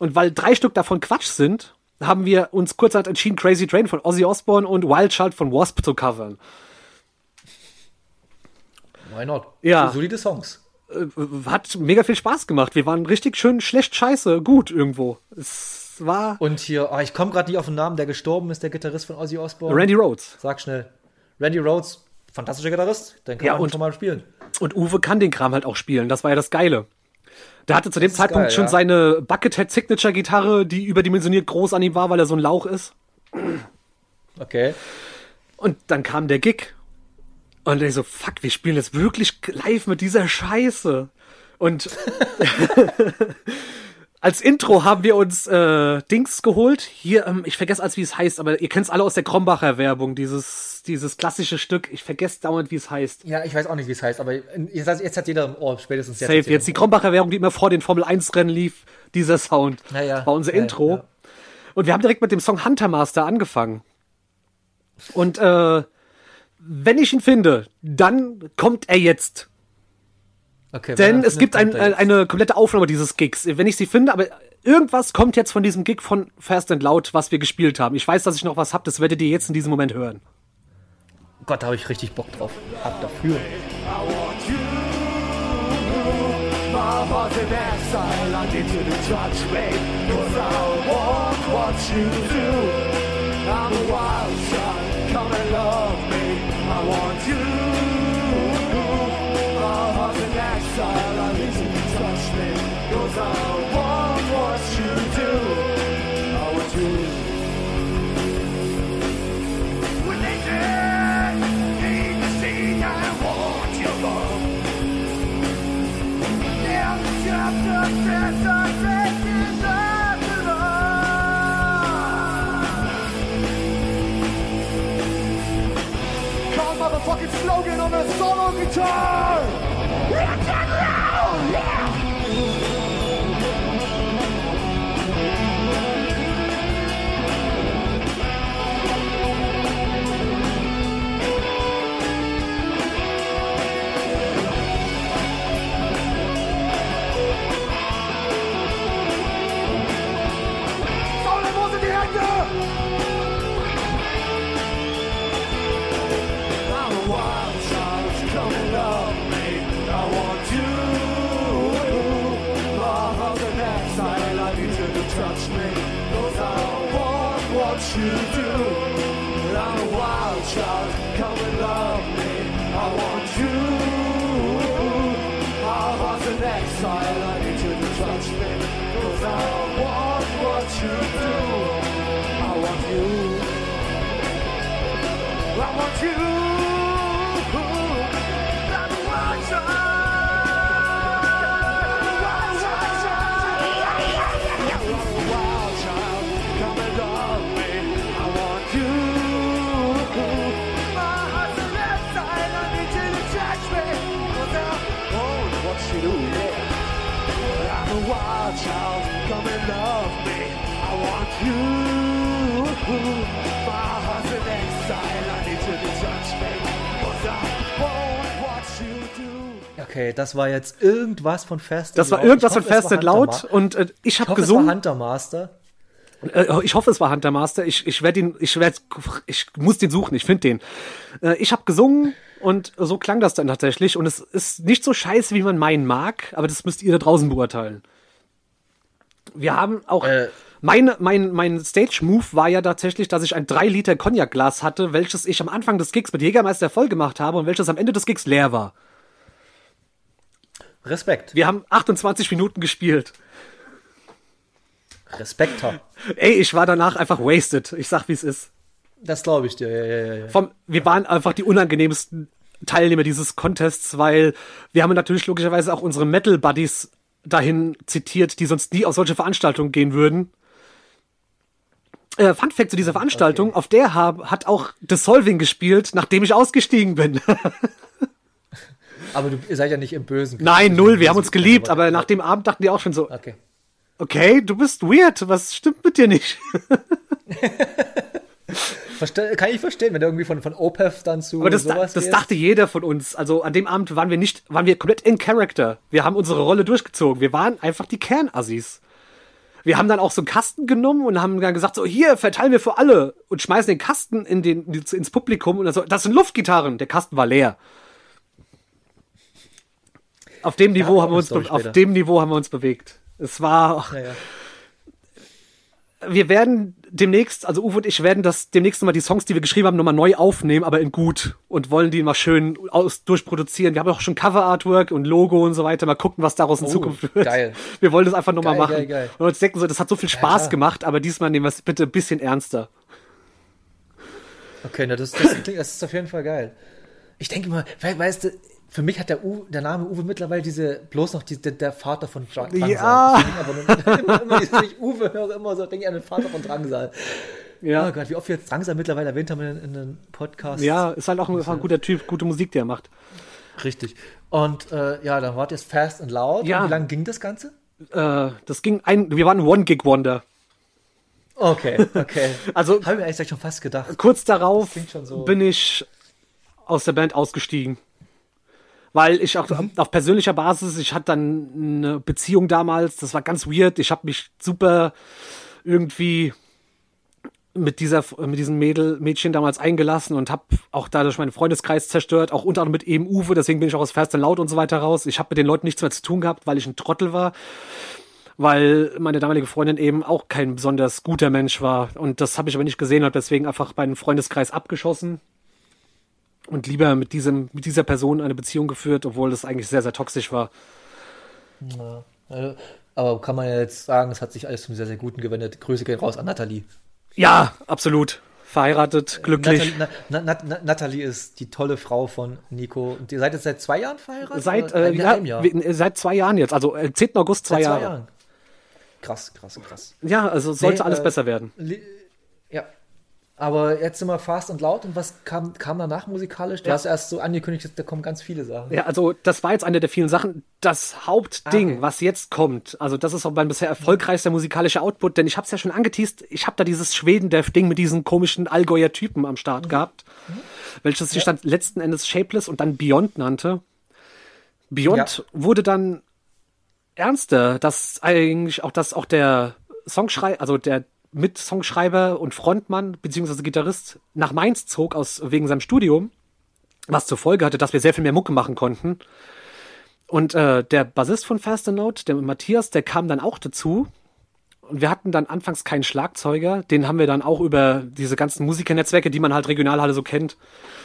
und weil drei Stück davon Quatsch sind, haben wir uns kurzerhand entschieden, Crazy Train von Ozzy Osbourne und Wild Child von Wasp zu covern. Why not? Ja. So, solide Songs. Äh, Hat mega viel Spaß gemacht. Wir waren richtig schön schlecht scheiße gut irgendwo. Es war Und hier, oh, ich komme gerade nicht auf den Namen, der gestorben ist, der Gitarrist von Ozzy Osbourne. Randy Rhodes. Sag schnell. Randy Rhodes, fantastischer Gitarrist, den kann Ja, man und- schon mal spielen. Und Uwe kann den Kram halt auch spielen. Das war ja das Geile. Der hatte zu dem Zeitpunkt geil, schon ja. seine Buckethead Signature Gitarre, die überdimensioniert groß an ihm war, weil er so ein Lauch ist. Okay. Und dann kam der Gig. Und ich so, fuck, wir spielen jetzt wirklich live mit dieser Scheiße. Und als Intro haben wir uns äh, Dings geholt. Hier, ähm, ich vergesse als wie es heißt, aber ihr kennt es alle aus der Krombacher Werbung, dieses, dieses klassische Stück. Ich vergesse dauernd, wie es heißt. Ja, ich weiß auch nicht, wie es heißt, aber jetzt, jetzt hat jeder im Ohr, spätestens jetzt. Safe, jetzt die. Krombacher Werbung, die immer vor den Formel 1 Rennen lief, dieser Sound. Ja, ja. War unser Ja, Intro. ja. Und wir haben direkt mit dem Song Hunter Master angefangen. Und äh, wenn ich ihn finde, dann kommt er jetzt. Okay, Denn es gibt ein, ein, eine komplette Aufnahme dieses Gigs. Wenn ich sie finde, aber irgendwas kommt jetzt von diesem Gig von Fast and Loud, was wir gespielt haben. Ich weiß, dass ich noch was hab, das werdet ihr jetzt in diesem Moment hören. Gott, da habe ich richtig Bock drauf. Hab dafür. I want you slogan on a solo guitar! You do. I'm a wild child, come and love me. I want you. My heart's an exile, I need you to touch me. Cause I want what you do. I want you. I want you. You. My heart's an exile. I need you to touch me. 'Cause I want what you do. Okay, das war jetzt irgendwas von Fast Das war irgendwas von Fast and Loud und äh, ich habe gesungen. es war Hunter Master. Äh, ich hoffe, es war Hunter Master. Ich, ich werde ihn, ich werde, ich muss den suchen. Ich finde den. Äh, ich habe gesungen und so klang das dann tatsächlich. Und es ist nicht so scheiße, wie man meinen mag, aber das müsst ihr da draußen beurteilen. Wir haben auch. Äh. Mein, mein, mein Stage-Move war ja tatsächlich, dass ich ein 3 Liter Cognac-Glas hatte, welches ich am Anfang des Gigs mit Jägermeister voll gemacht habe und welches am Ende des Gigs leer war. Respekt. Wir haben 28 Minuten gespielt. Respekt. Tom. Ey, ich war danach einfach wasted. Ich sag, wie es ist. Das glaube ich dir. Ja, ja, ja, vom, wir waren einfach die unangenehmsten Teilnehmer dieses Contests, weil wir haben natürlich logischerweise auch unsere Metal Buddies dahin zitiert, die sonst nie auf solche Veranstaltungen gehen würden. Äh, Fun Fact zu dieser Veranstaltung, auf der hab, hat auch Dissolving gespielt, nachdem ich ausgestiegen bin. Aber du, ihr seid ja nicht im Bösen. Nein, null, wir haben uns geliebt, aber nach dem Abend dachten die auch schon so, Okay. okay, du bist weird, was stimmt mit dir nicht? Verste kann ich verstehen, wenn du irgendwie von, von Opeth dann zu Aber das, da- sowas das gehst. dachte jeder von uns. Also an dem Abend waren wir nicht, waren wir komplett in Character. Wir haben unsere Rolle durchgezogen. Wir waren einfach die Kernassis. Wir haben dann auch so einen Kasten genommen und haben dann gesagt, so hier, verteilen wir für alle und schmeißen den Kasten in den, ins Publikum und dann so, das sind Luftgitarren. Der Kasten war leer. Auf dem Niveau haben wir uns, auf später. dem Niveau haben wir uns bewegt. Es war, Ja, ja. wir werden demnächst, also Uwe und ich werden das demnächst nochmal die Songs, die wir geschrieben haben, nochmal neu aufnehmen, aber in gut und wollen die mal schön aus, durchproduzieren. Wir haben auch schon Cover-Artwork und Logo und so weiter. Mal gucken, was daraus in Oh, Zukunft wird. geil. Wir wollen das einfach nochmal machen. geil, geil. Und uns denken so, das hat so viel Spaß klar. gemacht, aber diesmal nehmen wir es bitte ein bisschen ernster. Okay, na, das, das, das ist auf jeden Fall geil. Ich denke mal, we weißt du, für mich hat der, Uwe, der Name Uwe mittlerweile diese, bloß noch die, der, der Vater von Dra- Drangsal. Ja. Aber nur, immer, immer, wenn ich Uwe höre, immer so, denke ich an den Vater von Drangsal. Ja. Oh Gott, wie oft wir jetzt Drangsal mittlerweile erwähnt haben in, in einem Podcast. Ja, ist halt auch ein, ein guter Typ, gute Musik, die er macht. Richtig. Und äh, ja, dann wart ihr Fast and Loud. Ja. Und wie lange ging das Ganze? Äh, das ging ein, wir waren One-Gig-Wonder. Okay, okay. Also- habe ich mir eigentlich schon fast gedacht. Kurz darauf so. bin ich aus der Band ausgestiegen. Weil ich auch Mhm. auf persönlicher Basis, ich hatte dann eine Beziehung damals, das war ganz weird. Ich habe mich super irgendwie mit dieser mit diesem Mädel Mädchen damals eingelassen und habe auch dadurch meinen Freundeskreis zerstört, auch unter anderem mit eben Uwe, deswegen bin ich auch aus Fast and Laut und so weiter raus. Ich habe mit den Leuten nichts mehr zu tun gehabt, weil ich ein Trottel war, weil meine damalige Freundin eben auch kein besonders guter Mensch war und das habe ich aber nicht gesehen und deswegen einfach meinen Freundeskreis abgeschossen und lieber mit diesem mit dieser Person eine Beziehung geführt, obwohl das eigentlich sehr sehr toxisch war. Also, aber kann man ja jetzt sagen, es hat sich alles zum sehr, sehr Guten gewendet. Grüße gehen raus an Nathalie. Ja, absolut. Verheiratet, glücklich. Nathalie, Na, Na, Na, Nathalie ist die tolle Frau von Nico. Und ihr seid jetzt seit zwei Jahren verheiratet? Seit, äh, in ja, einem Jahr? wir- seit zwei Jahren jetzt, also äh, 10. August zwei, Seit Jahre. zwei Jahren. Krass, krass, krass. Ja, also sollte Nee, alles äh, besser werden. Ja. Aber jetzt sind wir fast und laut. Und was kam, kam danach musikalisch? Du Ja. hast erst so angekündigt, da kommen ganz viele Sachen. Ja, also das war jetzt eine der vielen Sachen. Das Hauptding, Ah, was jetzt kommt, also das ist auch mein bisher erfolgreichster musikalischer Output, denn ich habe es ja schon angeteased, ich habe da dieses Schweden-Dev-Ding mit diesen komischen Allgäuer Typen am Mhm. Start gehabt, welches sich dann letzten Endes Shapeless und dann Beyond nannte. Beyond Ja. wurde dann ernster, dass eigentlich auch, dass auch der Songschreiber, also der Mit-Songschreiber und Frontmann beziehungsweise Gitarrist nach Mainz zog aus wegen seinem Studium, was zur Folge hatte, dass wir sehr viel mehr Mucke machen konnten. Und äh, der Bassist von Fast Note, der Matthias, der kam dann auch dazu. Und wir hatten dann anfangs keinen Schlagzeuger, den haben wir dann auch über diese ganzen Musikernetzwerke, die man halt regional alle so kennt,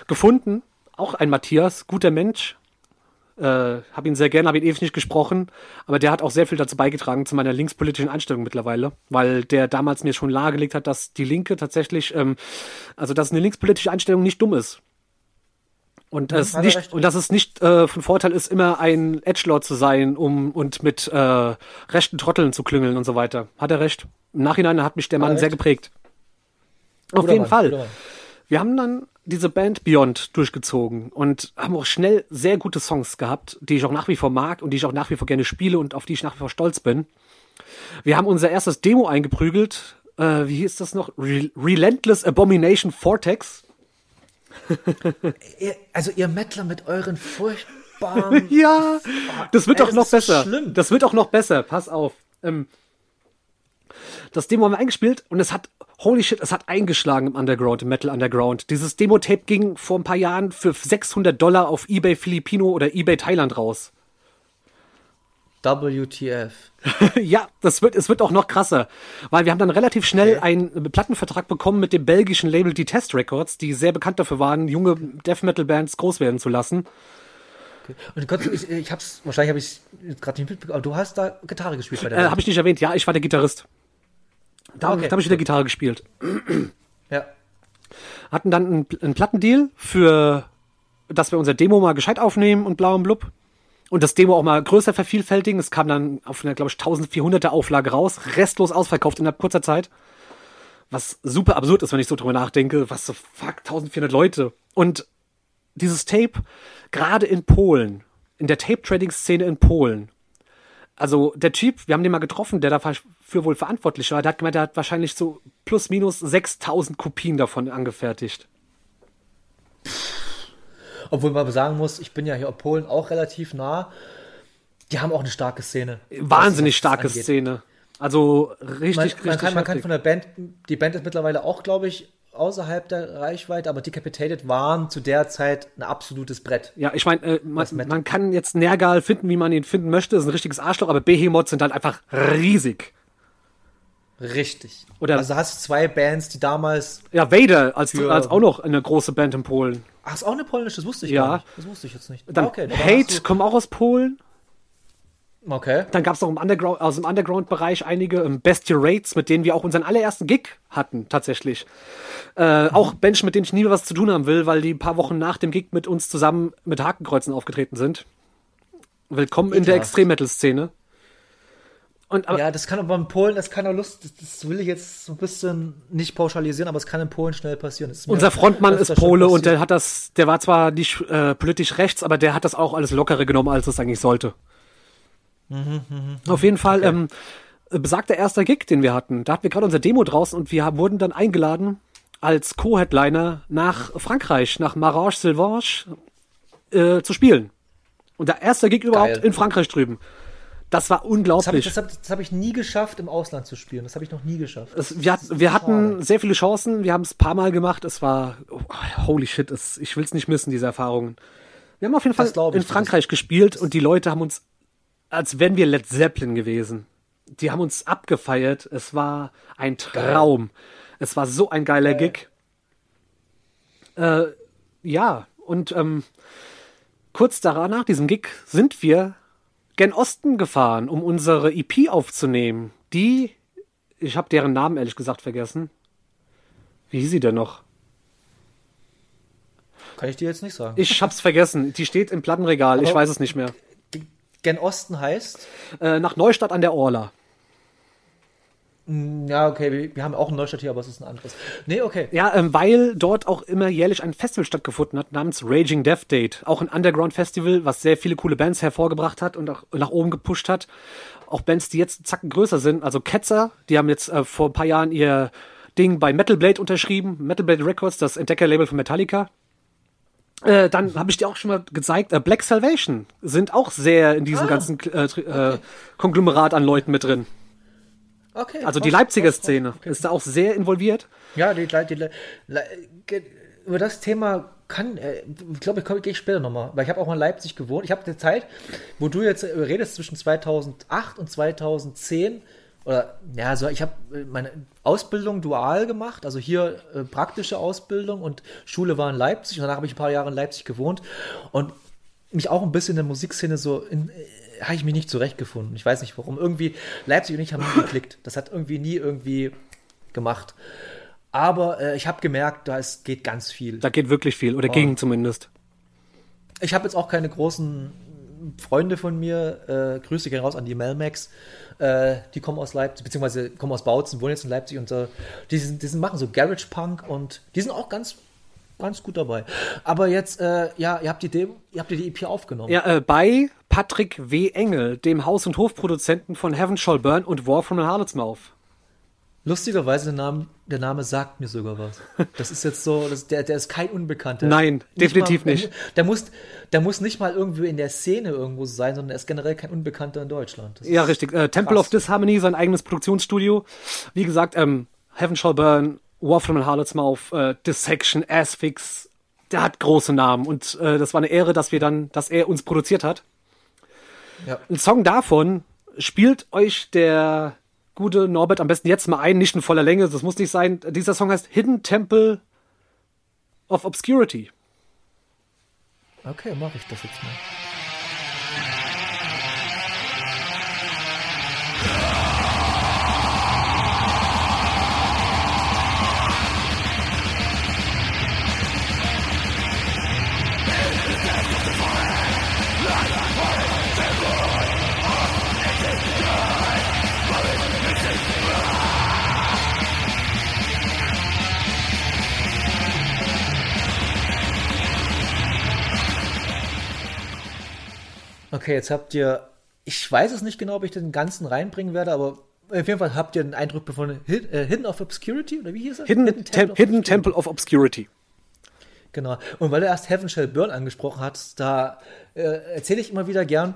gefunden. Auch ein Matthias, guter Mensch, äh, habe ihn sehr gern, habe ihn ewig nicht gesprochen, aber der hat auch sehr viel dazu beigetragen zu meiner linkspolitischen Einstellung mittlerweile, weil der damals mir schon nahegelegt hat, dass die Linke tatsächlich, ähm, also dass eine linkspolitische Einstellung nicht dumm ist. Und, hat er nicht, und dass es nicht äh, von Vorteil ist, immer ein Edgelord zu sein, um und mit äh, rechten Trotteln zu klüngeln und so weiter. Hat er recht. Im Nachhinein hat mich der Mann sehr geprägt. Auf jeden Mann, Fall. Wir haben dann diese Band Beyond durchgezogen und haben auch schnell sehr gute Songs gehabt, die ich auch nach wie vor mag und die ich auch nach wie vor gerne spiele und auf die ich nach wie vor stolz bin. Wir haben unser erstes Demo eingeprügelt. Äh, wie hieß das noch? Re Relentless Abomination Vortex. Also ihr Mettler mit euren furchtbaren... Ja, das wird ey, doch das noch besser. schlimm. Das wird auch noch besser. Pass auf. Ähm, das Demo haben wir eingespielt und es hat, holy shit, es hat eingeschlagen im Underground, im Metal Underground. Dieses Demo-Tape ging vor ein paar Jahren für 600 Dollar auf eBay Filipino oder eBay Thailand raus. WTF. ja, das wird, es wird auch noch krasser, weil wir haben dann relativ schnell einen Plattenvertrag bekommen mit dem belgischen Label Die Test Records, die sehr bekannt dafür waren, junge Death Metal Bands groß werden zu lassen. Und du konntest, ich, ich hab's, wahrscheinlich habe ich gerade nicht mitbekommen, aber du hast da Gitarre gespielt bei der Äh, habe ich nicht erwähnt, ja, ich war der Gitarrist. Da, Okay. da habe ich wieder Gitarre gespielt. Ja. hatten dann einen, einen Plattendeal für, dass wir unser Demo mal gescheit aufnehmen und blau und blub. Und das Demo auch mal größer vervielfältigen. Es kam dann auf einer, glaube ich, 1400er Auflage raus, restlos ausverkauft innerhalb kurzer Zeit. Was super absurd ist, wenn ich so drüber nachdenke. Was so, fuck, 1400 Leute. Und dieses Tape, gerade in Polen, in der Tape-Trading-Szene in Polen, also der Typ, wir haben den mal getroffen, der dafür wohl verantwortlich war, der hat gemeint, der hat wahrscheinlich so plus minus 6000 Kopien davon angefertigt. Obwohl man sagen muss, ich bin ja hier auf Polen auch relativ nah. Die haben auch eine starke Szene. Wahnsinnig was das starke angeht. Szene. Also richtig, Man, richtig man, kann, man kann von der Band, die Band ist mittlerweile auch, glaube ich, außerhalb der Reichweite, aber Decapitated waren zu der Zeit ein absolutes Brett. Ja, ich meine, äh, man, man kann jetzt Nergal finden, wie man ihn finden möchte. Das ist ein richtiges Arschloch, aber Behemoth sind halt einfach riesig. Richtig. Oder- also hast du zwei Bands, die damals. Ja, Vader als, Für- als auch noch eine große Band in Polen. Ach, ist auch eine polnische, das wusste ich Ja. gar nicht. Das wusste ich jetzt nicht. Dann okay, dann Hate kommen auch aus Polen. Okay. Dann gab es noch im Underground, aus dem Underground-Bereich einige ähm, Bestial Raids, mit denen wir auch unseren allerersten Gig hatten, tatsächlich. Äh, Auch Menschen, mit denen ich nie was zu tun haben will, weil die ein paar Wochen nach dem Gig mit uns zusammen mit Hakenkreuzen aufgetreten sind. Willkommen in der. Extrem-Metal-Szene. Und aber Ja, das kann aber in Polen, das kann auch Lust, das, das will ich jetzt so ein bisschen nicht pauschalisieren, aber es kann in Polen schnell passieren. Unser Frontmann ist Pole und der hat das, der war zwar nicht äh, politisch rechts, aber der hat das auch alles lockere genommen, als es eigentlich sollte. Auf jeden Fall, ähm, besagter erster Gig, den wir hatten, da hatten wir gerade unser Demo draußen und wir haben, wurden dann eingeladen als Co-Headliner nach Frankreich, nach Marange Silvange äh, zu spielen. Und der erste Gig überhaupt Geil. in Frankreich drüben. Das war Das habe ich, unglaublich. das hab, hab ich nie geschafft, im Ausland zu spielen. Das habe ich noch nie geschafft. Es, wir, hat, wir hatten sehr viele Chancen, wir haben es ein paar Mal gemacht. Es war, oh, holy shit, es, ich will es nicht missen, diese Erfahrungen. Wir haben auf jeden Fall in Frankreich gespielt und die Leute haben uns, als wären wir Led Zeppelin gewesen. Die haben uns abgefeiert. Es war ein Traum. Es war so ein geiler Gig. Äh, ja, und ähm, kurz danach, nach diesem Gig, sind wir gen Osten gefahren, um unsere EP aufzunehmen. Die, ich habe deren Namen ehrlich gesagt vergessen. Wie hieß sie denn noch? Kann ich dir jetzt nicht sagen. Ich hab's vergessen. Die steht im Plattenregal. Ich Aber- weiß es nicht mehr. Gen Osten heißt, Äh, nach Neustadt an der Orla. Ja, okay, wir, haben auch einen Neustadt hier, aber es ist ein anderes. Nee, okay. Ja, ähm, weil dort auch immer jährlich ein Festival stattgefunden hat namens Raging Death Date. Auch ein Underground-Festival, was sehr viele coole Bands hervorgebracht hat und auch nach oben gepusht hat. Auch Bands, die jetzt Zacken größer sind. Also Ketzer, die haben jetzt äh, vor ein paar Jahren ihr Ding bei Metal Blade unterschrieben. Metal Blade Records, das Entdeckerlabel von Metallica. Äh, dann habe ich dir auch schon mal gezeigt, äh, Black Salvation sind auch sehr in diesem ganzen äh, äh, Konglomerat an Leuten mit drin. Okay Also die Leipziger. Szene ist da auch sehr involviert. Ja, die, die, die, die, über das Thema kann, äh, ich glaube, ich komme gehe ich später nochmal, weil ich habe auch mal in Leipzig gewohnt. Ich habe eine Zeit, wo du jetzt äh, redest zwischen 2008 und 2010 oder ja, so ich habe äh, meine Ausbildung dual gemacht, also hier äh, praktische Ausbildung und Schule war in Leipzig und danach habe ich ein paar Jahre in Leipzig gewohnt und mich auch ein bisschen in der Musikszene so in, habe ich mich nicht zurechtgefunden. Ich weiß nicht warum. Irgendwie Leipzig und ich haben nie geklickt. Das hat irgendwie nie irgendwie gemacht. Aber äh, ich habe gemerkt, da ist, geht ganz viel. Da geht wirklich viel, oder ging zumindest. Ich habe jetzt auch keine großen Freunde von mir. Äh, Grüße gehen raus an die Melmax. Äh, die kommen aus Leipzig, beziehungsweise kommen aus Bautzen, wohnen jetzt in Leipzig und äh, die, sind, die sind, machen so Garage Punk und die sind auch ganz, ganz gut dabei. Aber jetzt, äh, ja, ihr habt die Demo, ihr habt die EP aufgenommen. Ja, äh, bei Patrick W. Engel, dem Haus- und Hofproduzenten von Heaven Shall Burn und War from the Harlot's Mouth. Lustigerweise, der Name, der Name sagt mir sogar was. Das ist jetzt so, das, der, der ist kein Unbekannter. Nein, definitiv mal, nicht. Der muss, der muss nicht mal irgendwie in der Szene irgendwo sein, sondern er ist generell kein Unbekannter in Deutschland. Das Ja, richtig. Äh, Temple of Disharmony, sein eigenes Produktionsstudio. Wie gesagt, ähm, Heaven Shall Burn, War from the Harlot's Mouth, äh, Dissection, Asphyx. Der hat große Namen und äh, das war eine Ehre, dass wir dann, dass er uns produziert hat. Ja. Ein Song davon spielt euch der gute Norbert am besten jetzt mal ein, nicht in voller Länge, das muss nicht sein. Dieser Song heißt Hidden Temple of Obscurity. Okay, mache ich das jetzt mal. Okay, jetzt habt ihr, ich weiß es nicht genau, ob ich den ganzen reinbringen werde, aber auf jeden Fall habt ihr den Eindruck befunden, äh, Hidden of Obscurity, oder wie hieß es? Hidden, Tem of Hidden. Temple of Obscurity. Genau. Und weil du erst Heaven Shall Burn angesprochen hast, da äh, erzähle ich immer wieder gern,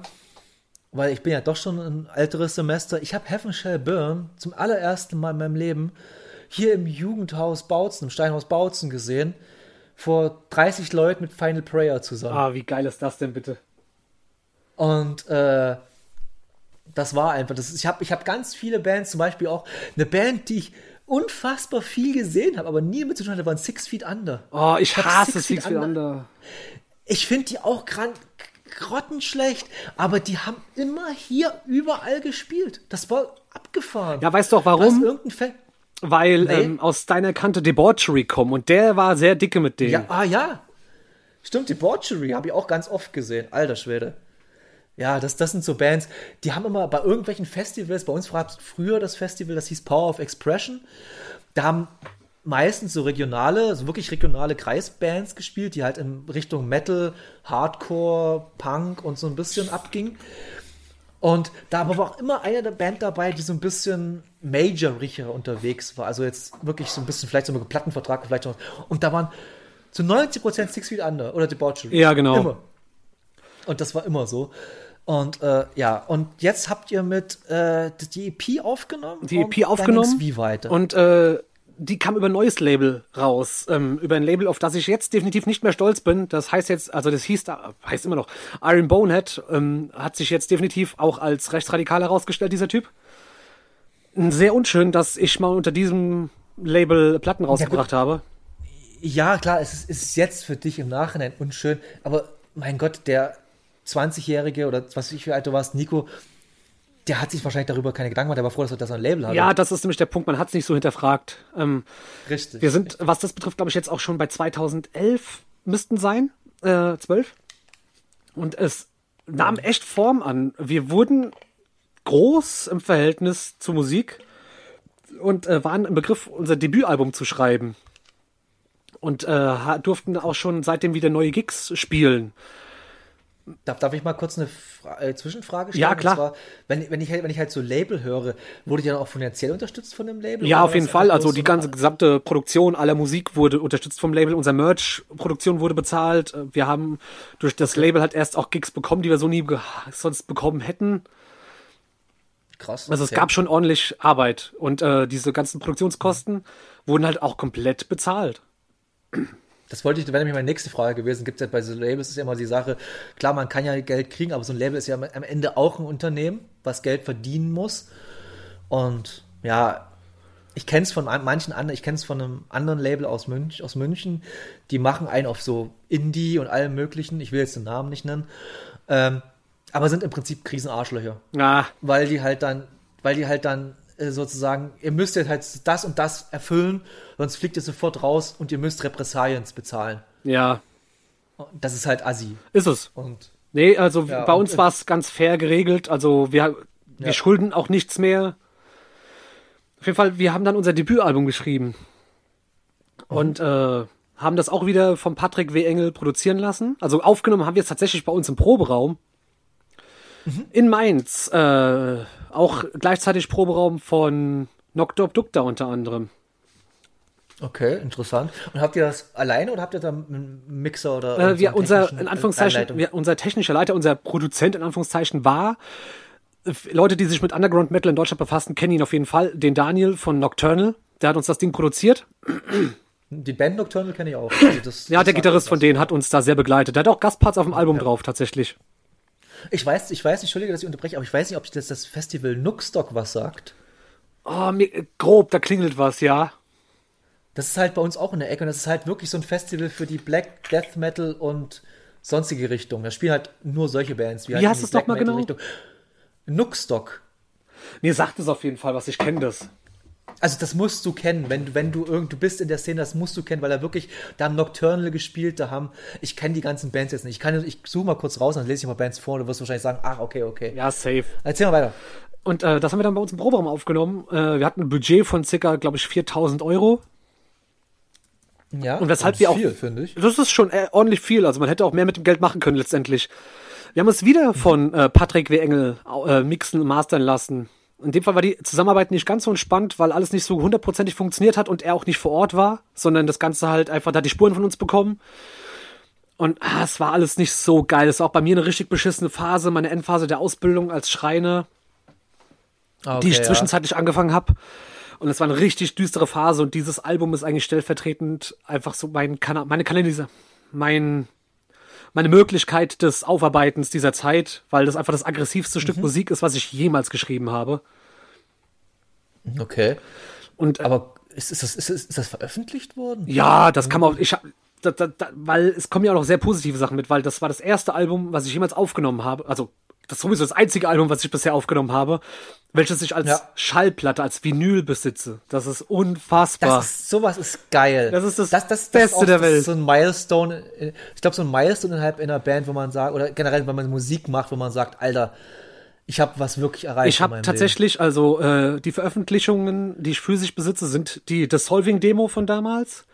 weil ich bin ja doch schon ein älteres Semester. Ich habe Heaven Shall Burn zum allerersten Mal in meinem Leben hier im Jugendhaus Bautzen, im Steinhaus Bautzen gesehen, vor 30 Leuten mit Final Prayer zusammen. Ah, wie geil ist das denn bitte? Und äh, das war einfach, das ich habe ich hab ganz viele Bands, zum Beispiel auch eine Band, die ich unfassbar viel gesehen habe, aber nie mit zu tun hatte, waren Six Feet Under. Oh, ich hab hasse Six Six Feet Feet Under. Under. Ich finde die auch gran grottenschlecht, aber die haben immer hier überall gespielt. Das war abgefahren. Ja, weißt du auch warum? Weil Nee. ähm, aus deiner Kante Debauchery kommen und der war sehr dicke mit denen. Ja, ah ja. Stimmt, Debauchery habe ich auch ganz oft gesehen. Alter Schwede. Ja, das, das sind so Bands, die haben immer bei irgendwelchen Festivals, bei uns war es früher das Festival, das hieß Power of Expression. Da haben meistens so regionale, also wirklich regionale Kreisbands gespielt, die halt in Richtung Metal, Hardcore, Punk und so ein bisschen abgingen. Und da war auch immer einer der Band dabei, die so ein bisschen majoriger unterwegs war. Also jetzt wirklich so ein bisschen, vielleicht so einem Plattenvertrag, vielleicht noch. Und da waren zu 90% Six Feet Under oder Debauchery. Ja, genau. Immer. Und das war immer so. Und äh, ja, und jetzt habt ihr mit äh, die EP aufgenommen? Die und EP aufgenommen. Wie weiter? Und äh, die kam über ein neues Label raus. Ähm, über ein Label, auf das ich jetzt definitiv nicht mehr stolz bin. Das heißt jetzt, also das hieß da, heißt immer noch, Iron Bonehead, ähm, hat sich jetzt definitiv auch als rechtsradikal herausgestellt, dieser Typ. Sehr unschön, dass ich mal unter diesem Label Platten rausgebracht habe. ja, klar, es ist, es ist jetzt für dich im Nachhinein unschön, aber mein Gott, der 20-Jährige oder was weiß ich wie alt du warst, Nico, der hat sich wahrscheinlich darüber keine Gedanken gemacht, der war froh, dass er das ein Label hatte. Ja, das ist nämlich der Punkt, man hat es nicht so hinterfragt. Ähm, richtig. Wir sind, was das betrifft, glaube ich, jetzt auch schon bei 2011 müssten sein, äh, 12. Und es nahm echt Form an. Wir wurden groß im Verhältnis zur Musik und äh, waren im Begriff, unser Debütalbum zu schreiben. Und äh, durften auch schon seitdem wieder neue Gigs spielen. Darf, darf ich mal kurz eine Fra äh, Zwischenfrage stellen? Ja, klar. Und zwar, wenn, wenn, ich, halt- wenn ich halt so Label höre, wurde ihr dann auch finanziell unterstützt von dem Label? Ja, auf jeden Fall. Also die ganze gesamte Produktion aller Musik wurde unterstützt vom Label. Unser Merch-Produktion wurde bezahlt. Äh, Wir haben durch das Label halt erst auch Gigs bekommen, die wir so nie sonst bekommen hätten. Krass. Also es gab schon ordentlich Arbeit und äh, diese ganzen Produktionskosten wurden halt auch komplett bezahlt. Das wollte ich, wäre nämlich meine nächste Frage gewesen. Gibt es ja bei so Labels ist ja immer die Sache, klar, man kann ja Geld kriegen, aber so ein Label ist ja am Ende auch ein Unternehmen, was Geld verdienen muss. Und ja, ich kenne es von an- manchen anderen, ich kenne es von einem anderen Label aus, Münch, aus München, die machen einen auf so Indie und allem möglichen, ich will jetzt den Namen nicht nennen, ähm, aber sind im Prinzip Krisenarschlöcher Ja, weil die halt dann, weil die halt dann äh, sozusagen, ihr müsst jetzt halt das und das erfüllen, sonst fliegt ihr sofort raus und ihr müsst Repressalien bezahlen. ja, Das ist halt assi. ist es. Und Nee, also Ja, bei uns war es ganz fair geregelt. Also wir, wir Ja. schulden auch nichts mehr. Auf jeden Fall, wir haben dann unser Debütalbum geschrieben. Und äh, haben das auch wieder vom Patrick W. Engel produzieren lassen. Also aufgenommen haben wir es tatsächlich bei uns im Proberaum. In Mainz. Äh, auch gleichzeitig Proberaum von Nocturne Dukta unter anderem. okay, interessant. Und habt ihr das alleine oder habt ihr da einen Mixer oder Äh, wir, unser, in äh, Anführungszeichen, wir, unser technischer Leiter, unser Produzent in Anführungszeichen war, äh, Leute, die sich mit Underground Metal in Deutschland befassen, kennen ihn auf jeden Fall, den Daniel von Nocturnal. Der hat uns das Ding produziert. Die Band Nocturnal kenne ich auch. Also das, Ja, das der Gitarrist von denen hat uns da sehr begleitet. Der hat auch Gastparts auf dem Album drauf, tatsächlich. Ich weiß, ich weiß, Entschuldige, dass ich unterbreche, aber ich weiß nicht, ob das, das Festival Nookstock was sagt. Oh, mir, grob, da klingelt was, ja. Das ist halt bei uns auch in der Ecke und das ist halt wirklich so ein Festival für die Black Death Metal und sonstige Richtungen. Da spielen halt nur solche Bands. Wie, halt heißt in die es doch mal genau? Richtung. Nookstock. Mir sagt es auf jeden Fall was, ich kenne das. Also das musst du kennen, wenn du, wenn du irgend, du bist in der Szene, das musst du kennen, weil da wirklich, da haben Nocturnal gespielt, da haben, ich kenne die ganzen Bands jetzt nicht. Ich kann, ich suche mal kurz raus, dann lese ich mal Bands vor und du wirst wahrscheinlich sagen, ach, okay, okay. Ja, safe. Erzähl mal weiter. Und äh, das haben wir dann bei uns im Proberaum aufgenommen. Äh, wir hatten ein Budget von circa, glaube ich, 4000 Euro. Ja. Und weshalb das wir auch- viel, finde ich. Das ist schon äh, ordentlich viel. Also man hätte auch mehr mit dem Geld machen können letztendlich. Wir haben es wieder von äh, Patrick W. Engel äh, mixen und mastern lassen. In dem Fall war die Zusammenarbeit nicht ganz so entspannt, weil alles nicht so hundertprozentig funktioniert hat und er auch nicht vor Ort war, sondern das Ganze halt einfach, da hat die Spuren von uns bekommen. Und ah, es war alles nicht so geil. Es war auch bei mir eine richtig beschissene Phase, meine Endphase der Ausbildung als Schreiner Ah, die ich okay, ja. zwischenzeitlich angefangen habe. Und es war eine richtig düstere Phase und dieses Album ist eigentlich stellvertretend einfach so mein Kana meine Kanalisa mein meine Möglichkeit des Aufarbeitens dieser Zeit, weil das einfach das aggressivste Stück Mhm. Musik ist, was ich jemals geschrieben habe. Okay. Und äh, Aber ist, ist, das, ist, ist das veröffentlicht worden? ja, das kann man auch, ich da, da, da, weil es kommen ja auch noch sehr positive Sachen mit, weil das war das erste Album, was ich jemals aufgenommen habe, also das ist sowieso das einzige Album, was ich bisher aufgenommen habe, welches ich als Ja. Schallplatte, als Vinyl besitze. Das ist unfassbar. Das ist, sowas ist geil. Das ist das ist Beste auch- der das ist Welt. so ein Milestone. äh, Ich glaube, so ein Milestone innerhalb einer Band, wo man sagt, oder generell, wenn man Musik macht, wo man sagt, Alter, ich habe was wirklich erreicht. Ich habe tatsächlich, also äh, die Veröffentlichungen, die ich physisch besitze, sind die Dissolving-Demo von damals.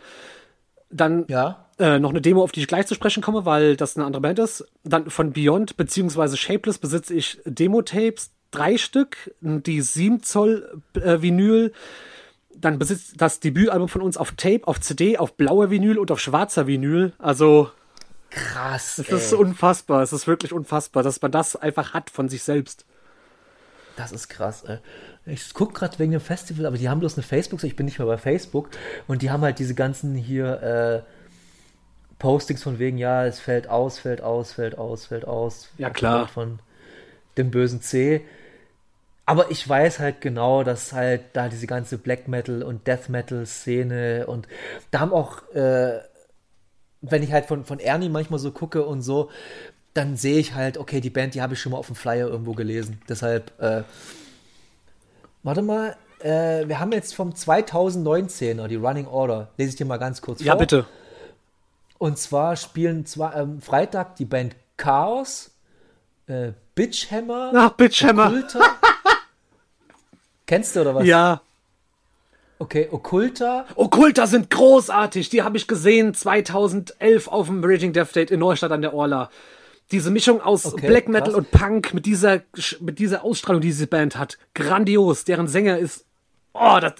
Dann Leben. Ja. Äh, noch eine Demo, auf die ich gleich zu sprechen komme, weil das eine andere Band ist. Dann von Beyond beziehungsweise Shapeless besitze ich Demo-Tapes, drei Stück, die 7 Zoll äh, Vinyl. Dann besitzt das Debütalbum von uns auf Tape, auf CD, auf blauer Vinyl und auf schwarzer Vinyl. Also krass. Das ey. ist unfassbar. Es ist wirklich unfassbar, dass man das einfach hat von sich selbst. Das ist krass, ey. Ich guck gerade wegen dem Festival, aber die haben bloß eine Facebook, ich bin nicht mehr bei Facebook und die haben halt diese ganzen hier äh, Postings von wegen, ja, es fällt aus, fällt aus, fällt aus, fällt aus. Ja, klar. Von dem bösen C. Aber ich weiß halt genau, dass halt da diese ganze Black Metal und Death Metal Szene und da haben auch, äh, wenn ich halt von, von Ernie manchmal so gucke und so, dann sehe ich halt, okay, die Band, die habe ich schon mal auf dem Flyer irgendwo gelesen. Deshalb, äh, warte mal, äh, wir haben jetzt vom 2019er, die Running Order, lese ich dir mal ganz kurz Ja, vor. bitte. Und zwar spielen zwar ähm, Freitag die Band Chaos, äh, Bitchhammer, Ach, Bitchhammer. Okkulta. Kennst du oder was? Ja. Okay, Okkulta. Okkulta sind großartig. Die habe ich gesehen 2011 auf dem Raging Death Date in Neustadt an der Orla. Diese Mischung aus Okay, Black Metal krass. und Punk mit dieser, mit dieser Ausstrahlung, die diese Band hat. Grandios. Deren Sänger ist. Oh, das,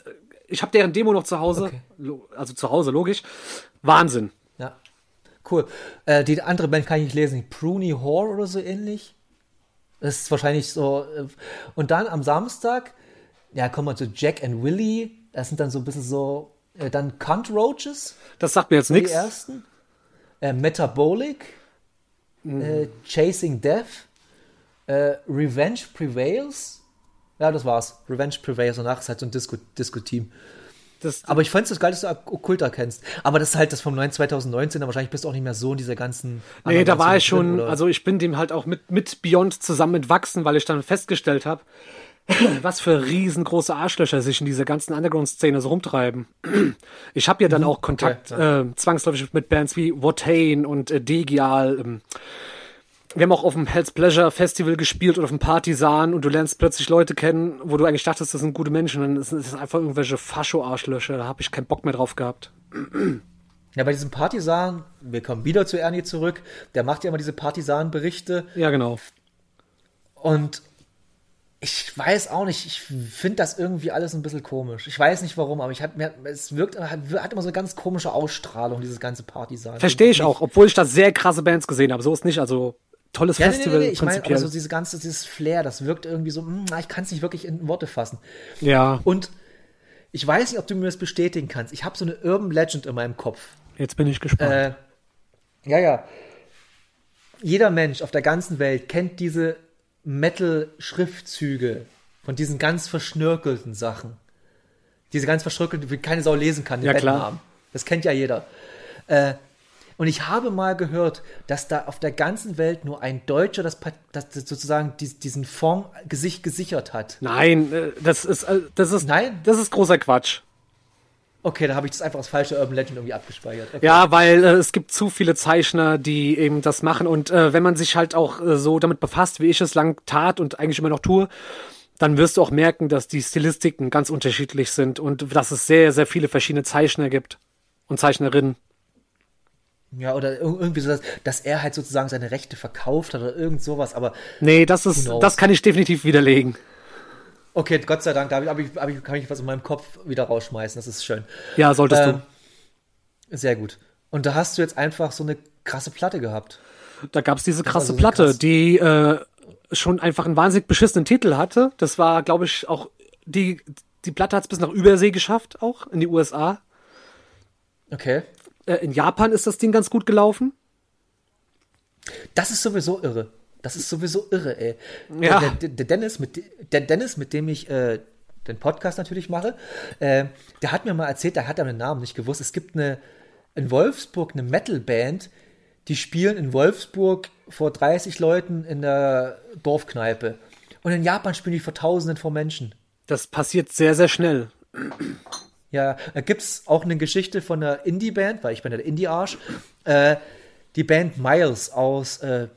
ich habe deren Demo noch zu Hause. Okay. Also zu Hause, logisch. Wahnsinn. Cool. Äh, die andere Band kann ich nicht lesen. Pruny Whore oder so ähnlich. Das ist wahrscheinlich so. Äh, und dann am Samstag, ja, kommen wir zu Jack and Willy. Das sind dann so ein bisschen so. Äh, dann Cunt Roaches, Das sagt mir jetzt die nichts. ersten. Äh, Metabolic. Äh, Chasing Death. Äh, Revenge Prevails. Ja, das war's. Revenge Prevails. Danach ist halt so ein Disco- Disco-Team. Das, Aber ich fand's das geil, dass du Okkulta kennst. Aber das ist halt das vom 9 2019, da wahrscheinlich bist du auch nicht mehr so in dieser ganzen. Nee, da war ich schon, oder? also ich bin dem halt auch mit, mit Beyond zusammen entwachsen, weil ich dann festgestellt habe, was für riesengroße Arschlöcher sich in dieser ganzen Underground-Szene so rumtreiben. Ich habe ja dann auch Kontakt okay, äh, zwangsläufig mit Bands wie Watain und äh, Degial. Ähm. Wir haben auch auf dem Hell's Pleasure Festival gespielt oder auf dem Partisan und du lernst plötzlich Leute kennen, wo du eigentlich dachtest, das sind gute Menschen. Dann sind es einfach irgendwelche Fascho-Arschlöcher. Da habe ich keinen Bock mehr drauf gehabt. Ja, bei diesem Partisan, wir kommen wieder zu Ernie zurück, der macht ja immer diese Partisan-Berichte Ja, genau. und ich weiß auch nicht, ich finde das irgendwie alles ein bisschen komisch. Ich weiß nicht warum, aber ich hab, mir, es wirkt, hat, hat immer so eine ganz komische Ausstrahlung, dieses ganze Partisan. Verstehe ich auch, obwohl ich da sehr krasse Bands gesehen habe. So ist nicht, also tolles Ja, nee, nee, Festival nee, nee, ich meine, aber prinzipiell. so diese ganze, dieses Flair, das wirkt irgendwie so, hm, ich kann es nicht wirklich in Worte fassen. ja, Und ich weiß nicht, ob du mir das bestätigen kannst. Ich habe so eine Urban Legend in meinem Kopf. jetzt bin ich gespannt. Äh, ja, ja. Jeder Mensch auf der ganzen Welt kennt diese Metal-Schriftzüge von diesen ganz verschnörkelten Sachen. Diese ganz verschnörkelten, die keine Sau lesen kann, den Ja, klar. Bettennamen. Das kennt ja jeder. Äh, und ich habe mal gehört, dass da auf der ganzen Welt nur ein Deutscher das, das, sozusagen dies- diesen Fonds sich gesichert hat. Nein, äh, das ist, äh, das ist, Nein? das ist großer Quatsch. Okay, da habe ich das einfach als falsche Urban Legend irgendwie abgespeichert. Okay. Ja, weil äh, es gibt zu viele Zeichner, die eben das machen. Und äh, wenn man sich halt auch äh, so damit befasst, wie ich es lang tat und eigentlich immer noch tue, dann wirst du auch merken, dass die Stilistiken ganz unterschiedlich sind und dass es sehr, sehr viele verschiedene Zeichner gibt und Zeichnerinnen. Ja, oder ir- irgendwie so, dass, dass er halt sozusagen seine Rechte verkauft hat oder irgend sowas. Aber Nee, das ist, das kann ich definitiv widerlegen. okay, Gott sei Dank, da hab ich, hab ich, kann ich was in meinem Kopf wieder rausschmeißen. Das ist schön. Ja, solltest Ähm, Sehr gut. Und da hast du jetzt einfach so eine krasse Platte gehabt. du. Da gab es diese krasse also so Platte, krass. die äh, schon einfach einen wahnsinnig beschissenen Titel hatte. Das war, glaube ich, auch die, die Platte hat es bis nach Übersee geschafft, auch in die USA. Okay. Äh, in Japan ist das Ding ganz gut gelaufen. Das ist sowieso irre. Das ist sowieso irre, ey. Ja. Der, der, der Dennis, mit, de- der Dennis, mit dem ich äh, den Podcast natürlich mache, äh, der hat mir mal erzählt, der hat aber den Namen nicht gewusst. Es gibt eine in Wolfsburg eine Metalband, die spielen in Wolfsburg vor 30 Leuten in der Dorfkneipe. Und in Japan spielen die vor Tausenden von Menschen. Das passiert sehr, sehr schnell. Ja, da gibt's auch eine Geschichte von einer Indie-Band, weil ich bin der Indie-Arsch. Äh, die Band Miles aus äh,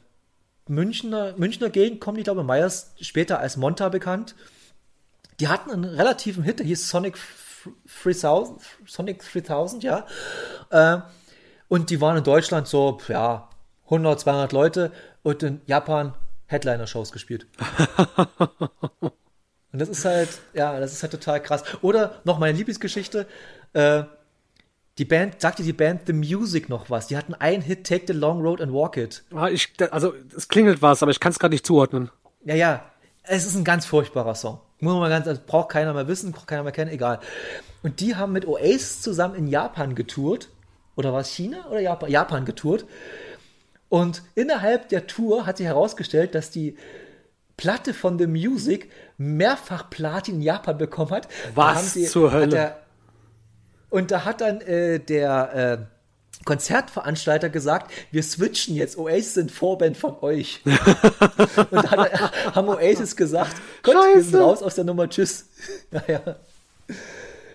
Münchner, Münchner Gegend kommen die, glaube ich, Miles, später als Monta bekannt. Die hatten einen relativen Hit, der hieß Sonic 3000, Sonic 3000, ja. Äh, und die waren in Deutschland so, ja, 100, 200 Leute und in Japan Headliner-Shows gespielt. Und das ist halt, ja, das ist halt total krass. Oder noch meine Lieblingsgeschichte, äh, Die Band, sagt dir die Band The Music noch was? Die hatten einen Hit, Take the Long Road and Walk It. Ah, Ich, also, es klingelt was, aber ich kann es gerade nicht zuordnen. Ja, ja, es ist ein ganz furchtbarer Song. Muss man mal ganz, also braucht keiner mehr wissen, braucht keiner mehr kennen, egal. Und die haben mit Oasis zusammen in Japan getourt. Oder war es China oder Japan? Japan getourt. Und innerhalb der Tour hat sich herausgestellt, dass die Platte von The Music mehrfach Platin in Japan bekommen hat. Da Was sie- zur Hölle? Der, und da hat dann äh, der äh, Konzertveranstalter gesagt, wir switchen jetzt, Oasis sind Vorband von euch. und hat, haben Oasis gesagt, Gott, wir sind raus aus der Nummer, tschüss. Naja.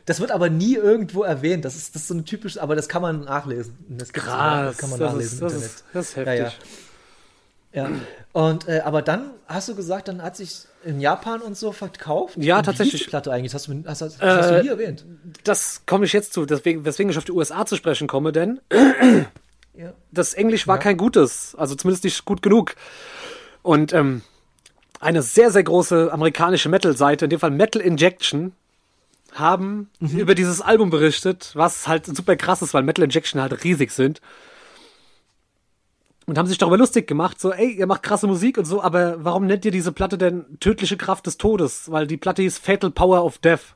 Das wird aber nie irgendwo erwähnt. Das ist, das ist so ein typisches, aber das kann man nachlesen. Das Krass, das kann man das nachlesen ist, im das, Internet. ist, das ist Ja, heftig. ja. Ja. Und äh, aber dann hast du gesagt, dann hat sich in Japan und so verkauft. Ja, Und wie tatsächlich. Die Platte eigentlich, das hast du, hast, hast, hast du Äh, nie erwähnt. Das komme ich jetzt zu, deswegen, weswegen ich auf die USA zu sprechen komme, denn Ja. das Englisch war Ja. kein gutes, also zumindest nicht gut genug. Und ähm, eine sehr, sehr große amerikanische Metal-Seite, in dem Fall Metal Injection, haben Mhm. über dieses Album berichtet, was halt super krass ist, weil Metal Injection halt riesig sind. Und haben sich darüber lustig gemacht, so, ey, ihr macht krasse Musik und so, aber warum nennt ihr diese Platte denn Tödliche Kraft des Todes? Weil die Platte hieß Fatal Power of Death.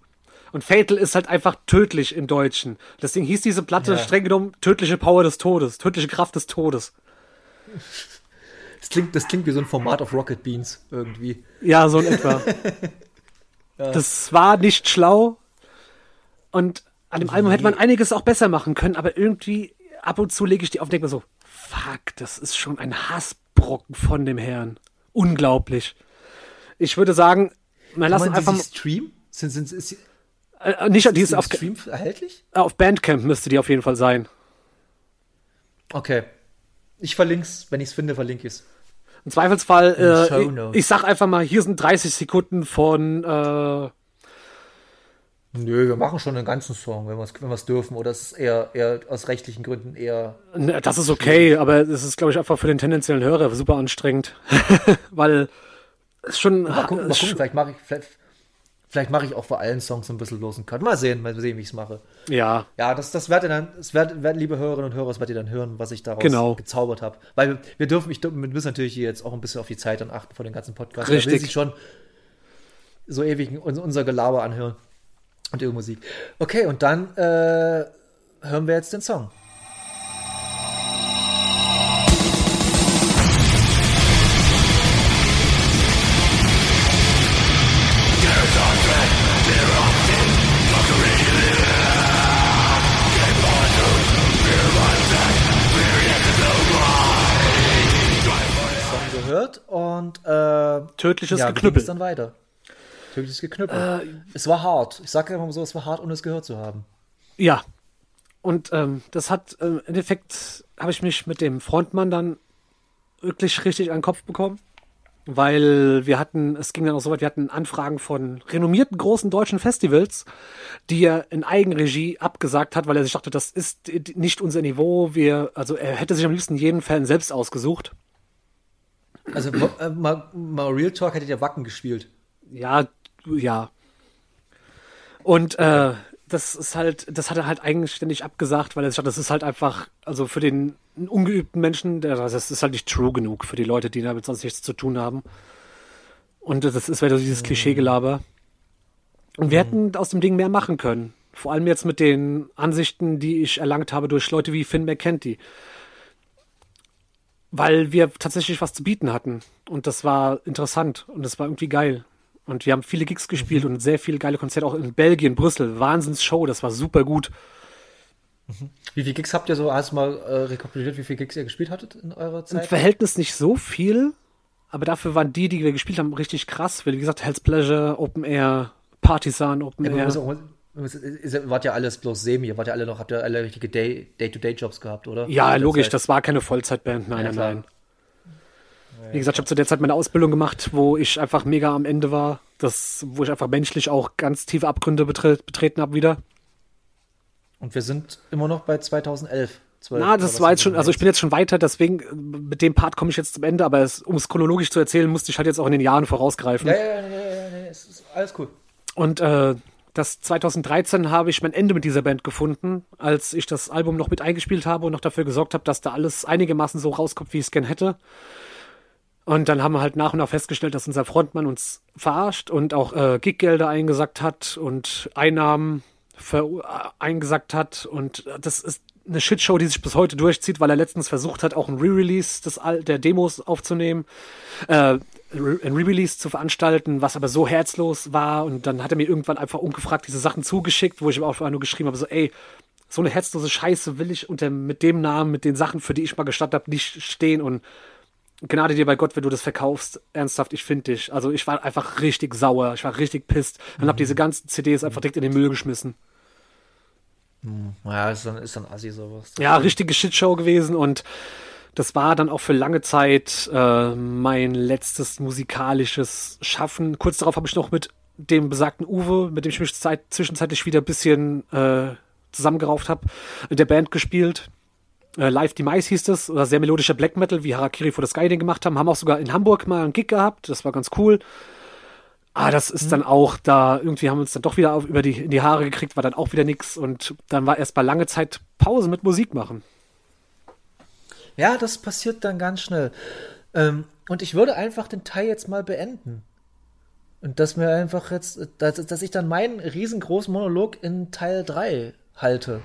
Und Fatal ist halt einfach tödlich im Deutschen. Deswegen hieß diese Platte Ja. streng genommen Tödliche Power des Todes, Tödliche Kraft des Todes. Das klingt, das klingt wie so ein Format auf Rocket Beans irgendwie. Ja, so in etwa. Das war nicht schlau. Und an dem Album hätte man einiges auch besser machen können, aber irgendwie ab und zu lege ich die auf und denke mir so, fuck, das ist schon ein Hassbrocken von dem Herrn. Unglaublich. Ich würde sagen, man einfach die streamen? Sind, sind, ist, ist äh, nicht, die ist die auf, im Stream erhältlich? auf Bandcamp müsste die auf jeden Fall sein. Okay. Ich verlink's, wenn ich's finde, verlinke ich's. Im Zweifelsfall, äh, ich, ich sag einfach mal, hier sind 30 Sekunden von äh, Nö, wir machen schon einen ganzen Song, wenn wir es wenn wir's dürfen. Oder es ist eher, eher aus rechtlichen Gründen eher. Ne, Das ist okay, aber es ist, glaube ich, einfach für den tendenziellen Hörer super anstrengend. Weil es schon. Mal gucken, mal gucken vielleicht mache ich, vielleicht, vielleicht mache ich auch bei allen Songs ein bisschen losen können. Mal sehen, mal sehen, wie ich es mache. ja, Ja, das, das werdet ihr dann, das werdet, werdet, liebe Hörerinnen und Hörer, das werdet ihr dann hören, was ich daraus Genau. gezaubert habe. Weil wir, wir dürfen, ich, wir müssen natürlich hier jetzt auch ein bisschen auf die Zeit dann achten vor den ganzen Podcasts. Da will Richtig. sich schon so ewig uns- unser Gelaber anhören. Und ihre Musik. Okay, und dann äh, hören wir jetzt den Song. Song gehört und äh, tödliches ja, Geknüppel. dann weiter? Tödliches Geknüppel. es war hart. Ich sage einfach mal so, es war hart, ohne es gehört zu haben. Ja. Und ähm, das hat ähm, im Endeffekt habe ich mich mit dem Frontmann dann wirklich richtig an den Kopf bekommen. Weil wir hatten, es ging dann auch so weit, wir hatten Anfragen von renommierten großen deutschen Festivals, die er in Eigenregie abgesagt hat, weil er sich dachte, das ist nicht unser Niveau. Wir, also er hätte sich am liebsten jeden Fan selbst ausgesucht. Also äh, mal, mal Real Talk hättet ihr Wacken gespielt. Ja, ja. Und äh, das ist halt, das hat er halt eigenständig abgesagt, weil er dachte, das ist halt einfach, also für den ungeübten Menschen, das ist halt nicht true genug für die Leute, die damit sonst nichts zu tun haben. Und das ist wieder so dieses Klischeegelaber. Und wir hätten aus dem Ding mehr machen können. Vor allem jetzt mit den Ansichten, die ich erlangt habe durch Leute wie Finn McKenty. Weil wir tatsächlich was zu bieten hatten. Und das war interessant und das war irgendwie geil. Und wir haben viele Gigs gespielt und sehr viele geile Konzerte, auch in Belgien, Brüssel. Wahnsinnsshow, das war super gut. Wie viele Gigs habt ihr so, hast du mal äh, rekapituliert, wie viele Gigs ihr gespielt hattet in eurer Im Zeit? Verhältnis nicht so viel, aber dafür waren die, die wir gespielt haben, richtig krass. Weil, wie gesagt, Hell's Pleasure, Open Air, Partisan, Open Ja, Air. auch, wart ja alles bloß semi, ihr wart ja alle noch, habt ihr alle richtige Day- Day-to-Day-Jobs gehabt, oder? Ja, Zeit. das war keine Vollzeitband, nein, Ja, nein, nein. Wie gesagt, ich habe zu der Zeit meine Ausbildung gemacht, wo ich einfach mega am Ende war. Das, wo ich einfach menschlich auch ganz tiefe Abgründe betre betreten habe wieder. Und wir sind immer noch bei 2011. 12, Na, das war jetzt schon, also ich bin jetzt schon weiter, deswegen äh, mit dem Part komme ich jetzt zum Ende, aber es, um es chronologisch zu erzählen, musste ich halt jetzt auch in den Jahren vorausgreifen. Ja, ja, ja, ja, ja, alles cool. Und äh, das 2013 habe ich mein Ende mit dieser Band gefunden, als ich das Album noch mit eingespielt habe und noch dafür gesorgt habe, dass da alles einigermaßen so rauskommt, wie ich es gern hätte. Und dann haben wir halt nach und nach festgestellt, dass unser Frontmann uns verarscht und auch äh, Giggelder eingesackt hat und Einnahmen ver äh, eingesackt hat. Und das ist eine Shitshow, die sich bis heute durchzieht, weil er letztens versucht hat, auch ein Re-Release des der Demos aufzunehmen, äh, ein Re-Release zu veranstalten, was aber so herzlos war. Und dann hat er mir irgendwann einfach ungefragt diese Sachen zugeschickt, wo ich auch nur geschrieben habe, so, ey, so eine herzlose Scheiße will ich unter mit dem Namen, mit den Sachen, für die ich mal gestattet habe, nicht stehen und Gnade dir bei Gott, wenn du das verkaufst. Ernsthaft, ich finde dich. Also ich war einfach richtig sauer. Ich war richtig pisst. Und mhm. habe diese ganzen CDs einfach direkt in den Müll geschmissen. Ja, ist dann, ist dann assi sowas. Ja, richtige Shitshow gewesen und das war dann auch für lange Zeit äh, mein letztes musikalisches Schaffen. Kurz darauf habe ich noch mit dem besagten Uwe, mit dem ich mich zeit zwischenzeitlich wieder ein bisschen äh, zusammengerauft habe, in der Band gespielt. Äh, Live Demise hieß das, oder sehr melodischer Black Metal, wie Harakiri for the Sky den gemacht haben. Haben auch sogar in Hamburg mal einen Gig gehabt, das war ganz cool. Ah, das ist mhm. dann auch da, irgendwie haben wir uns dann doch wieder auf, über die, in die Haare gekriegt, war dann auch wieder nix und dann war erst mal lange Zeit Pause mit Musik machen. Ja, das passiert dann ganz schnell. Ähm, und ich würde einfach den Teil jetzt mal beenden. Und dass mir einfach jetzt, dass, dass ich dann meinen riesengroßen Monolog in Teil 3 halte.